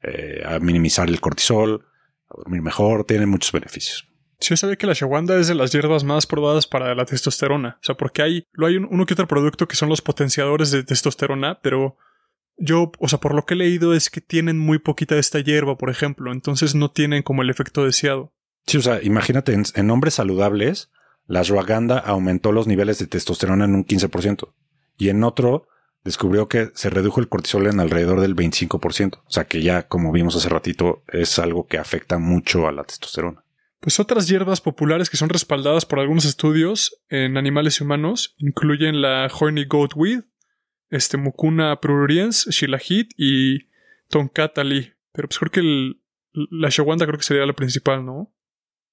eh, a minimizar el cortisol, a dormir mejor, tiene muchos beneficios. Sí, yo sabía que la ashwagandha es de las hierbas más probadas para la testosterona. O sea, porque hay, lo hay uno que otro producto que son los potenciadores de testosterona, pero yo, o sea, por lo que he leído es que tienen muy poquita de esta hierba, por ejemplo, entonces no tienen como el efecto deseado. Sí, o sea, imagínate, en, hombres saludables, la ashwagandha aumentó los niveles de testosterona en un 15%. Y en otro, descubrió que se redujo el cortisol en alrededor del 25%. O sea que ya, como vimos hace ratito, es algo que afecta mucho a la testosterona. Pues otras hierbas populares que son respaldadas por algunos estudios en animales y humanos incluyen la Horny Goatweed, este Mucuna pruriens, Shilajit y Tonkatali. Pero pues creo que la Shawanda creo que sería la principal, ¿no?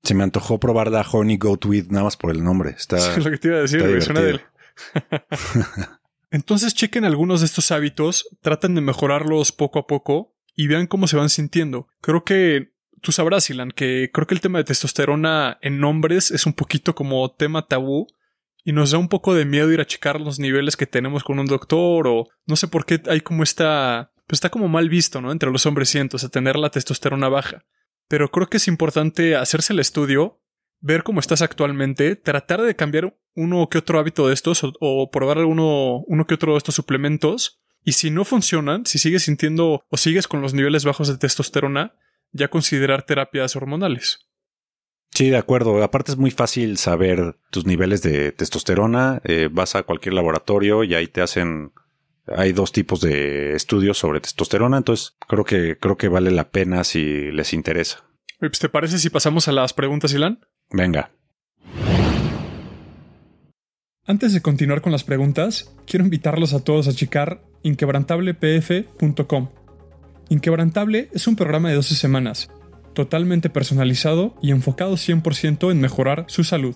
Se me antojó probar la Horny Goatweed nada más por el nombre. Está, es lo que te iba a decir, suena de Entonces chequen algunos de estos hábitos, traten de mejorarlos poco a poco y vean cómo se van sintiendo. Creo que tú sabrás, Ilan, que creo que el tema de testosterona en hombres es un poquito como tema tabú y nos da un poco de miedo ir a checar los niveles que tenemos con un doctor o no sé por qué hay como esta... Pues está como mal visto, ¿no? Entre los hombres cientos, a tener la testosterona baja. Pero creo que es importante hacerse el estudio ver cómo estás actualmente, tratar de cambiar uno que otro hábito de estos o, probar alguno, uno que otro de estos suplementos. Y si no funcionan, si sigues sintiendo o sigues con los niveles bajos de testosterona, ya considerar terapias hormonales. Sí, de acuerdo. Aparte es muy fácil saber tus niveles de testosterona. Eh, vas a cualquier laboratorio y ahí te hacen. Hay dos tipos de estudios sobre testosterona, entonces creo que creo que vale la pena si les interesa. Pues, ¿Te parece si pasamos a las preguntas, Ilan? Venga. Antes de continuar con las preguntas, quiero invitarlos a todos a checar inquebrantablepf.com. Inquebrantable es un programa de 12 semanas, totalmente personalizado y enfocado 100% en mejorar su salud.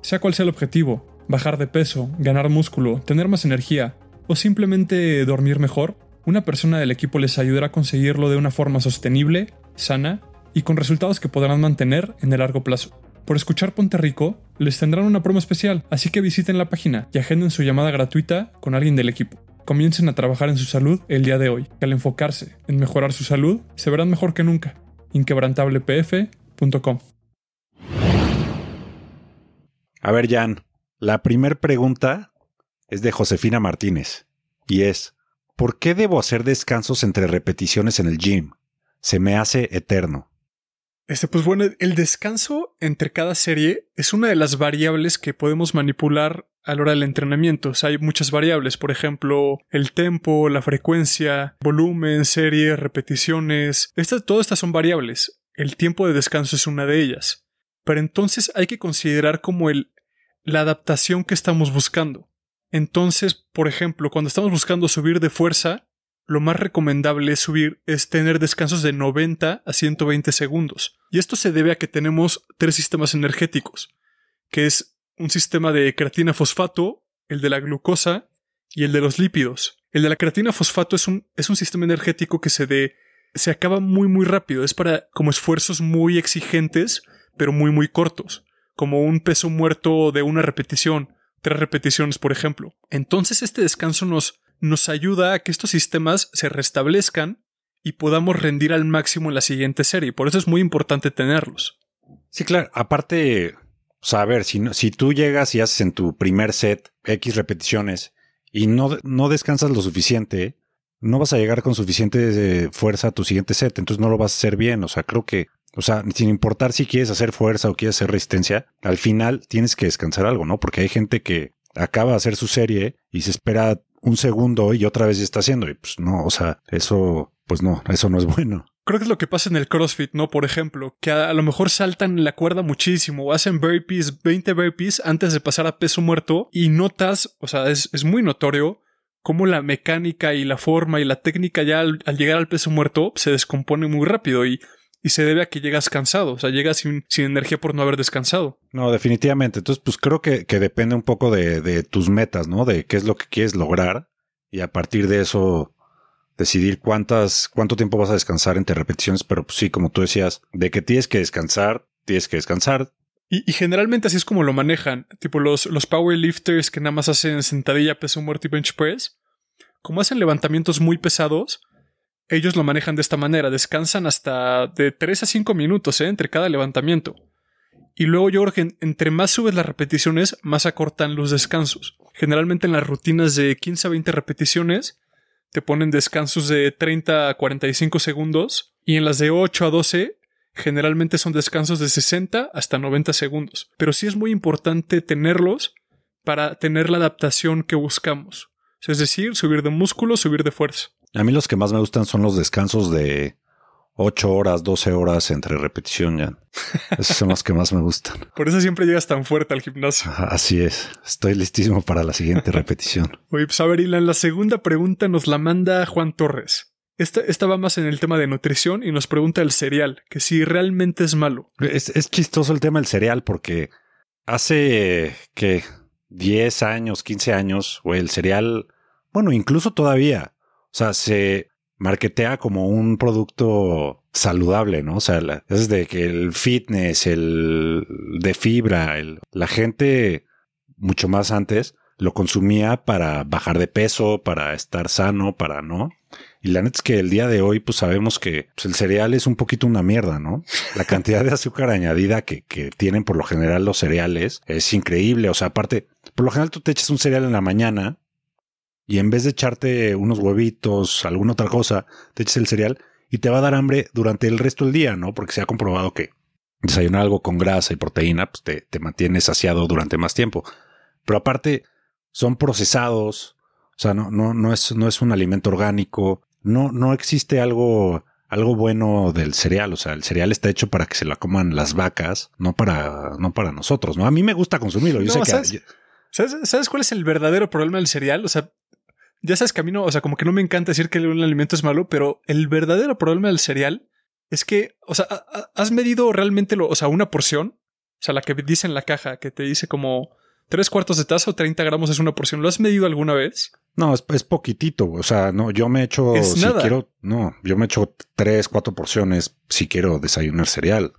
Sea cual sea el objetivo, bajar de peso, ganar músculo, tener más energía o simplemente dormir mejor, una persona del equipo les ayudará a conseguirlo de una forma sostenible, sana y con resultados que podrán mantener en el largo plazo. Por escuchar Ponte Rico, les tendrán una promo especial, así que visiten la página y agenden su llamada gratuita con alguien del equipo. Comiencen a trabajar en su salud el día de hoy, que al enfocarse en mejorar su salud, se verán mejor que nunca. inquebrantablepf.com A ver, Jan, la primera pregunta es de Josefina Martínez y es, ¿por qué debo hacer descansos entre repeticiones en el gym? Se me hace eterno. Este, pues bueno, el descanso entre cada serie es una de las variables que podemos manipular a la hora del entrenamiento. Hay muchas variables, por ejemplo, el tempo, la frecuencia, volumen, serie, repeticiones. Estas, todas estas son variables. El tiempo de descanso es una de ellas. Pero entonces hay que considerar como el, la adaptación que estamos buscando. Entonces, por ejemplo, cuando estamos buscando subir de fuerza, lo más recomendable es subir es tener descansos de 90 a 120 segundos. Y esto se debe a que tenemos tres sistemas energéticos, que es un sistema de creatina fosfato, el de la glucosa y el de los lípidos. El de la creatina fosfato es un, es un sistema energético que se de, se acaba muy muy rápido, es para como esfuerzos muy exigentes, pero muy muy cortos, como un peso muerto de una repetición, tres repeticiones por ejemplo. Entonces este descanso nos nos ayuda a que estos sistemas se restablezcan y podamos rendir al máximo en la siguiente serie. Por eso es muy importante tenerlos. Sí, claro. Aparte, o si, si tú llegas y haces en tu primer set X repeticiones y no, no descansas lo suficiente, no vas a llegar con suficiente eh, fuerza a tu siguiente set, entonces no lo vas a hacer bien. O sea, creo que, o sea, sin importar si quieres hacer fuerza o quieres hacer resistencia, al final tienes que descansar algo, ¿no? Porque hay gente que acaba de hacer su serie y se espera un segundo y otra vez está haciendo. Y pues no, o sea, eso, pues no, eso no es bueno. Creo que es lo que pasa en el CrossFit, ¿no? Por ejemplo, que a, lo mejor saltan la cuerda muchísimo o hacen burpees, 20 burpees antes de pasar a peso muerto y notas, o sea, es, es muy notorio cómo la mecánica y la forma y la técnica ya al, al llegar al peso muerto se descompone muy rápido y y se debe a que llegas cansado, o sea, llegas sin, sin energía por no haber descansado. No, definitivamente. Entonces, pues creo que, que depende un poco de, de, tus metas, ¿no? De qué es lo que quieres lograr y a partir de eso decidir cuántas, cuánto tiempo vas a descansar entre repeticiones, pero pues sí, como tú decías, de que tienes que descansar, tienes que descansar. Y, y generalmente así es como lo manejan, tipo los, los powerlifters que nada más hacen sentadilla, peso muerto y bench press, como hacen levantamientos muy pesados, ellos lo manejan de esta manera, descansan hasta de 3 a 5 minutos ¿eh? entre cada levantamiento. Y luego yo entre más subes las repeticiones, más acortan los descansos. Generalmente en las rutinas de 15 a 20 repeticiones, te ponen descansos de 30 a 45 segundos. Y en las de 8 a 12, generalmente son descansos de 60 hasta 90 segundos. Pero sí es muy importante tenerlos para tener la adaptación que buscamos. Es decir, subir de músculo, subir de fuerza. A mí los que más me gustan son los descansos de 8 horas, 12 horas entre repetición ya. Esos son los que más me gustan. Por eso siempre llegas tan fuerte al gimnasio. Así es. Estoy listísimo para la siguiente repetición. Oye, pues a ver, Ilan, la segunda pregunta nos la manda Juan Torres. Esta, esta, va más en el tema de nutrición y nos pregunta el cereal, que si realmente es malo. Es, es chistoso el tema del cereal porque hace que 10 años, 15 años, o el cereal, bueno, incluso todavía, o sea, se marketea como un producto saludable, ¿no? O sea, es de que el fitness, el de fibra, el, la gente mucho más antes lo consumía para bajar de peso, para estar sano, para no. Y la neta es que el día de hoy, pues sabemos que pues, el cereal es un poquito una mierda, ¿no? La cantidad de azúcar añadida que, que tienen por lo general los cereales es increíble. O sea, aparte, por lo general tú te echas un cereal en la mañana y en vez de echarte unos huevitos, alguna otra cosa, te eches el cereal y te va a dar hambre durante el resto del día, ¿no? Porque se ha comprobado que desayunar algo con grasa y proteína pues te, te mantiene saciado durante más tiempo. Pero aparte, son procesados, o sea, no, no, no, es, no es un alimento orgánico, no, no existe algo, algo bueno del cereal, o sea, el cereal está hecho para que se la coman las vacas, no para, no para nosotros, ¿no? A mí me gusta consumirlo, yo No, sé ¿sabes? que... ¿Sabes, ¿Sabes cuál es el verdadero problema del cereal? O sea, ya sabes que a mí no, o sea, como que no me encanta decir que un alimento es malo, pero el verdadero problema del cereal es que, o sea, has medido realmente lo, o sea, una porción, o sea, la que dice en la caja, que te dice como tres cuartos de taza o 30 gramos es una porción. ¿Lo has medido alguna vez? No, es, es poquitito. O sea, no, yo me echo, si nada. quiero, no, yo me echo tres, cuatro porciones si quiero desayunar cereal.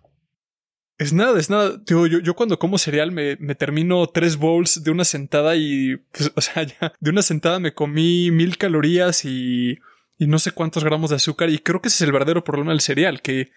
Es nada, es nada. Digo, yo, yo cuando como cereal me, me termino tres bowls de una sentada y, pues, o sea, ya de una sentada me comí mil calorías y, y no sé cuántos gramos de azúcar. Y creo que ese es el verdadero problema del cereal, que,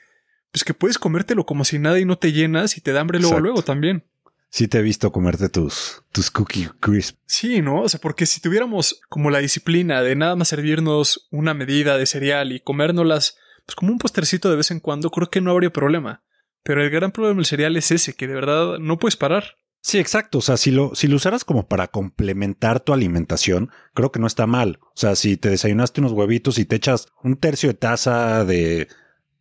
pues que puedes comértelo como si nada y no te llenas y te da hambre luego, Exacto. luego también. Sí te he visto comerte tus, tus cookie crisp. Sí, ¿no? O sea, porque si tuviéramos como la disciplina de nada más servirnos una medida de cereal y comérnoslas, pues como un postercito de vez en cuando, creo que no habría problema. Pero el gran problema del cereal es ese, que de verdad no puedes parar. Sí, exacto. O sea, si lo, si lo usaras como para complementar tu alimentación, creo que no está mal. O sea, si te desayunaste unos huevitos y te echas un tercio de taza de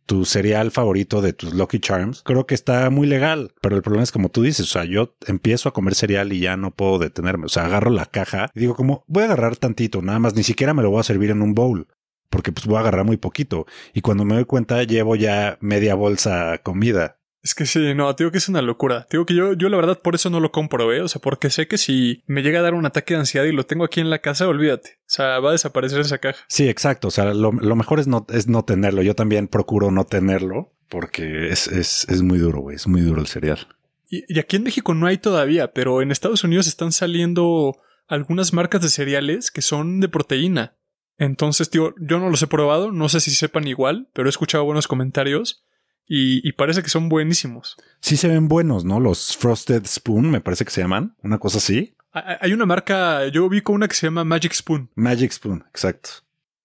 tu cereal favorito de tus Lucky Charms, creo que está muy legal. Pero el problema es como tú dices, o sea, yo empiezo a comer cereal y ya no puedo detenerme. O sea, agarro la caja y digo como, voy a agarrar tantito, nada más, ni siquiera me lo voy a servir en un bowl. Porque pues voy a agarrar muy poquito. Y cuando me doy cuenta, llevo ya media bolsa comida. Es que sí, no, te digo que es una locura. Te digo que yo, yo la verdad por eso no lo compro, ¿eh? O sea, porque sé que si me llega a dar un ataque de ansiedad y lo tengo aquí en la casa, olvídate. O sea, va a desaparecer esa caja. Sí, exacto. O sea, lo, lo mejor es no, es no tenerlo. Yo también procuro no tenerlo porque es, es, es muy duro, güey. Es muy duro el cereal. Y, y aquí en México no hay todavía, pero en Estados Unidos están saliendo algunas marcas de cereales que son de proteína. Entonces, tío, yo no los he probado, no sé si sepan igual, pero he escuchado buenos comentarios y, y parece que son buenísimos. Sí se ven buenos, ¿no? Los Frosted Spoon, me parece que se llaman. Una cosa así. Ha- Hay una marca, yo vi con una que se llama Magic Spoon. Magic Spoon, exacto.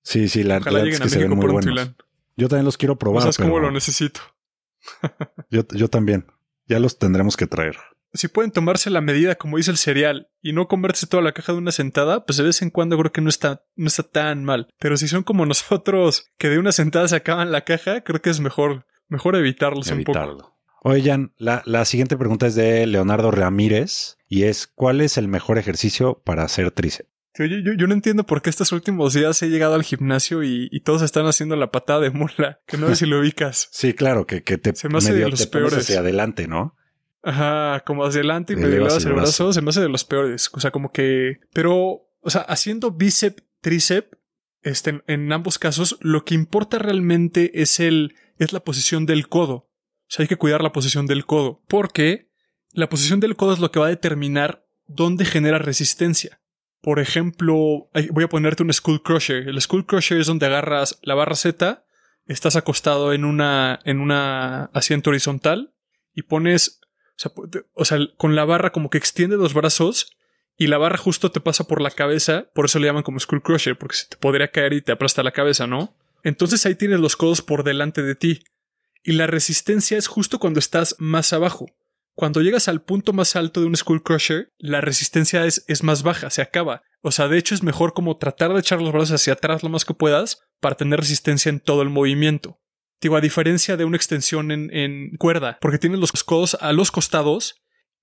Sí, sí, la Ojalá lleguen es a que se ven muy buenos. Yo también los quiero No probar, sabes cómo pero lo necesito. yo, yo también. Ya los tendremos que traer. Si pueden tomarse la medida como dice el cereal y no comerse toda la caja de una sentada, pues de vez en cuando creo que no está, no está tan mal. Pero si son como nosotros, que de una sentada se acaban la caja, creo que es mejor, mejor evitarlos un poco. Jan, la, la siguiente pregunta es de Leonardo Ramírez y es ¿cuál es el mejor ejercicio para hacer tríceps? Yo, yo- yo no entiendo por qué estos últimos días he llegado al gimnasio y, y todos están haciendo la patada de mula, que no sé si lo ubicas. Sí, claro, que, que te, Se me hace de los te pones peores. hacia adelante, ¿no? Ajá, como hacia adelante y elevas elevas el el brazo. brazo, se me hace de los peores. O sea, como que. Pero, o sea, haciendo bíceps, tríceps, este, en, ambos casos, lo que importa realmente es el. es la posición del codo. O sea, hay que cuidar la posición del codo. Porque la posición del codo es lo que va a determinar dónde genera resistencia. Por ejemplo, voy a ponerte un skull crusher. El skull crusher es donde agarras la barra Z, estás acostado en una, en una asiento horizontal y pones o sea, con la barra como que extiende los brazos y la barra justo te pasa por la cabeza, por eso le llaman como Skull Crusher, porque se te podría caer y te aplasta la cabeza, ¿no? Entonces ahí tienes los codos por delante de ti. Y la resistencia es justo cuando estás más abajo. Cuando llegas al punto más alto de un Skull Crusher, la resistencia es, es más baja, se acaba. O sea, de hecho es mejor como tratar de echar los brazos hacia atrás lo más que puedas para tener resistencia en todo el movimiento. Digo, a diferencia de una extensión en, cuerda, porque tienes los codos a los costados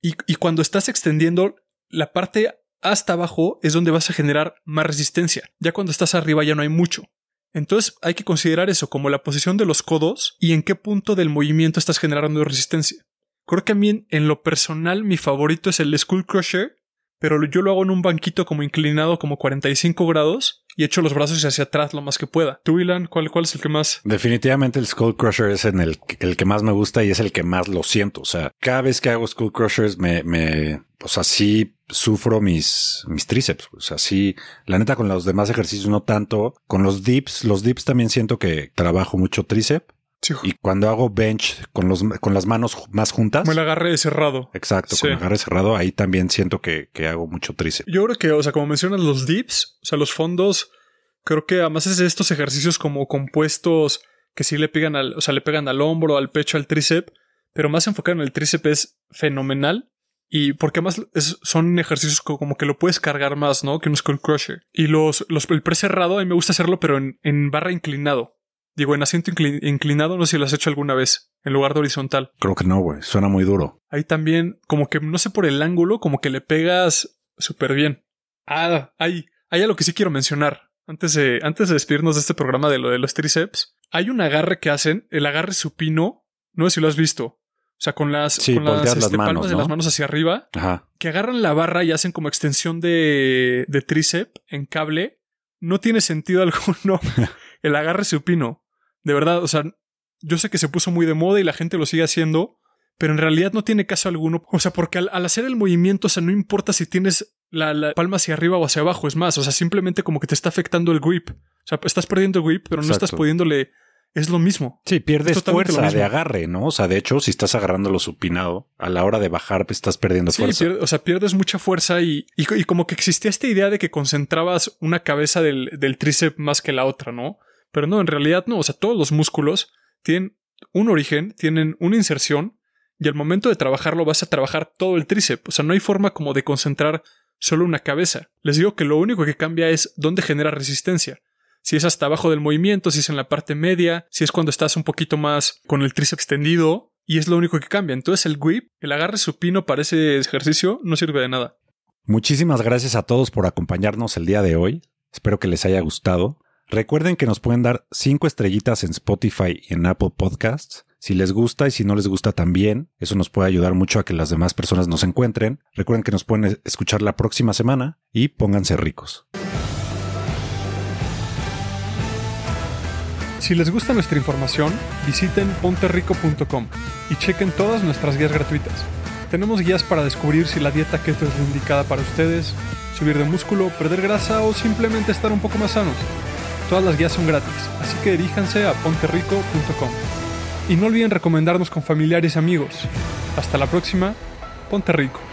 y, y cuando estás extendiendo la parte hasta abajo es donde vas a generar más resistencia. Ya cuando estás arriba ya no hay mucho. Entonces hay que considerar eso como la posición de los codos y en qué punto del movimiento estás generando resistencia. Creo que a mí en, en lo personal mi favorito es el Skull Crusher, pero yo lo hago en un banquito como inclinado como 45 grados y echo los brazos hacia atrás lo más que pueda. ¿Tú, Ilan, cuál, es el que más? Definitivamente el Skull Crusher es en el, el que más me gusta y es el que más lo siento. O sea, cada vez que hago Skull Crushers me, me, o sea, sí sufro mis, mis tríceps. O sea, sí, la neta con los demás ejercicios no tanto. Con los dips, los dips también siento que trabajo mucho tríceps. Sí, Y cuando hago bench con los, con las manos más juntas. como el agarre cerrado. Exacto, Sí. con el agarre cerrado, ahí también siento que, que hago mucho tríceps. Yo creo que, o sea, como mencionas los dips, o sea, los fondos, creo que además es de estos ejercicios como compuestos que sí le pegan al, o sea, le pegan al hombro, al pecho, al tríceps, pero más enfocado en el tríceps es fenomenal. Y porque además es- son ejercicios co- como que lo puedes cargar más, ¿no? Que un skull crusher. Y los, los el press cerrado, a mí me gusta hacerlo, pero en, en barra inclinado. Digo, en asiento incli- inclinado, no sé si lo has hecho alguna vez, en lugar de horizontal. Creo que no, güey. Suena muy duro. Ahí también, como que no sé por el ángulo, como que le pegas súper bien. Ah, hay, Hay algo que sí quiero mencionar. Antes de, antes de despedirnos de este programa de lo de los tríceps, hay un agarre que hacen, el agarre supino, no sé si lo has visto. O sea, con las, Sí, con las, este, manos, palmas de ¿no? las manos hacia arriba, Ajá. que agarran la barra y hacen como extensión de, de tríceps en cable. No tiene sentido alguno el agarre supino. De verdad, o sea, yo sé que se puso muy de moda y la gente lo sigue haciendo, pero en realidad no tiene caso alguno. O sea, porque al, al hacer el movimiento, o sea, no importa si tienes la, la palma hacia arriba o hacia abajo, es más, o sea, simplemente como que te está afectando el grip. O sea, estás perdiendo el grip, pero no estás pudiéndole. Es lo mismo. Sí, pierdes fuerza de agarre, ¿no? O sea, de hecho, si estás agarrándolo supinado, a la hora de bajar pues, estás perdiendo Sí, fuerza. pierde- o sea, pierdes mucha fuerza y, y, y como que existía esta idea de que concentrabas una cabeza del, del tríceps más que la otra, ¿no? Pero no, en realidad no. O sea, todos los músculos tienen un origen, tienen una inserción y al momento de trabajarlo vas a trabajar todo el tríceps. O sea, no hay forma como de concentrar solo una cabeza. Les digo que lo único que cambia es dónde genera resistencia. Si es hasta abajo del movimiento, si es en la parte media, si es cuando estás un poquito más con el tríceps extendido, y es lo único que cambia. Entonces el grip, el agarre supino para ese ejercicio, no sirve de nada. Muchísimas gracias a todos por acompañarnos el día de hoy. Espero que les haya gustado. Recuerden que nos pueden dar cinco estrellitas en Spotify y en Apple Podcasts. Si les gusta y si no les gusta también, eso nos puede ayudar mucho a que las demás personas nos encuentren. Recuerden que nos pueden escuchar la próxima semana y pónganse ricos. Si les gusta nuestra información, visiten ponterrico.com y chequen todas nuestras guías gratuitas. Tenemos guías para descubrir si la dieta keto es la indicada para ustedes, subir de músculo, perder grasa o simplemente estar un poco más sanos. Todas las guías son gratis, así que diríjanse a ponterrico.com. Y no olviden recomendarnos con familiares y amigos. Hasta la próxima, Ponte Rico.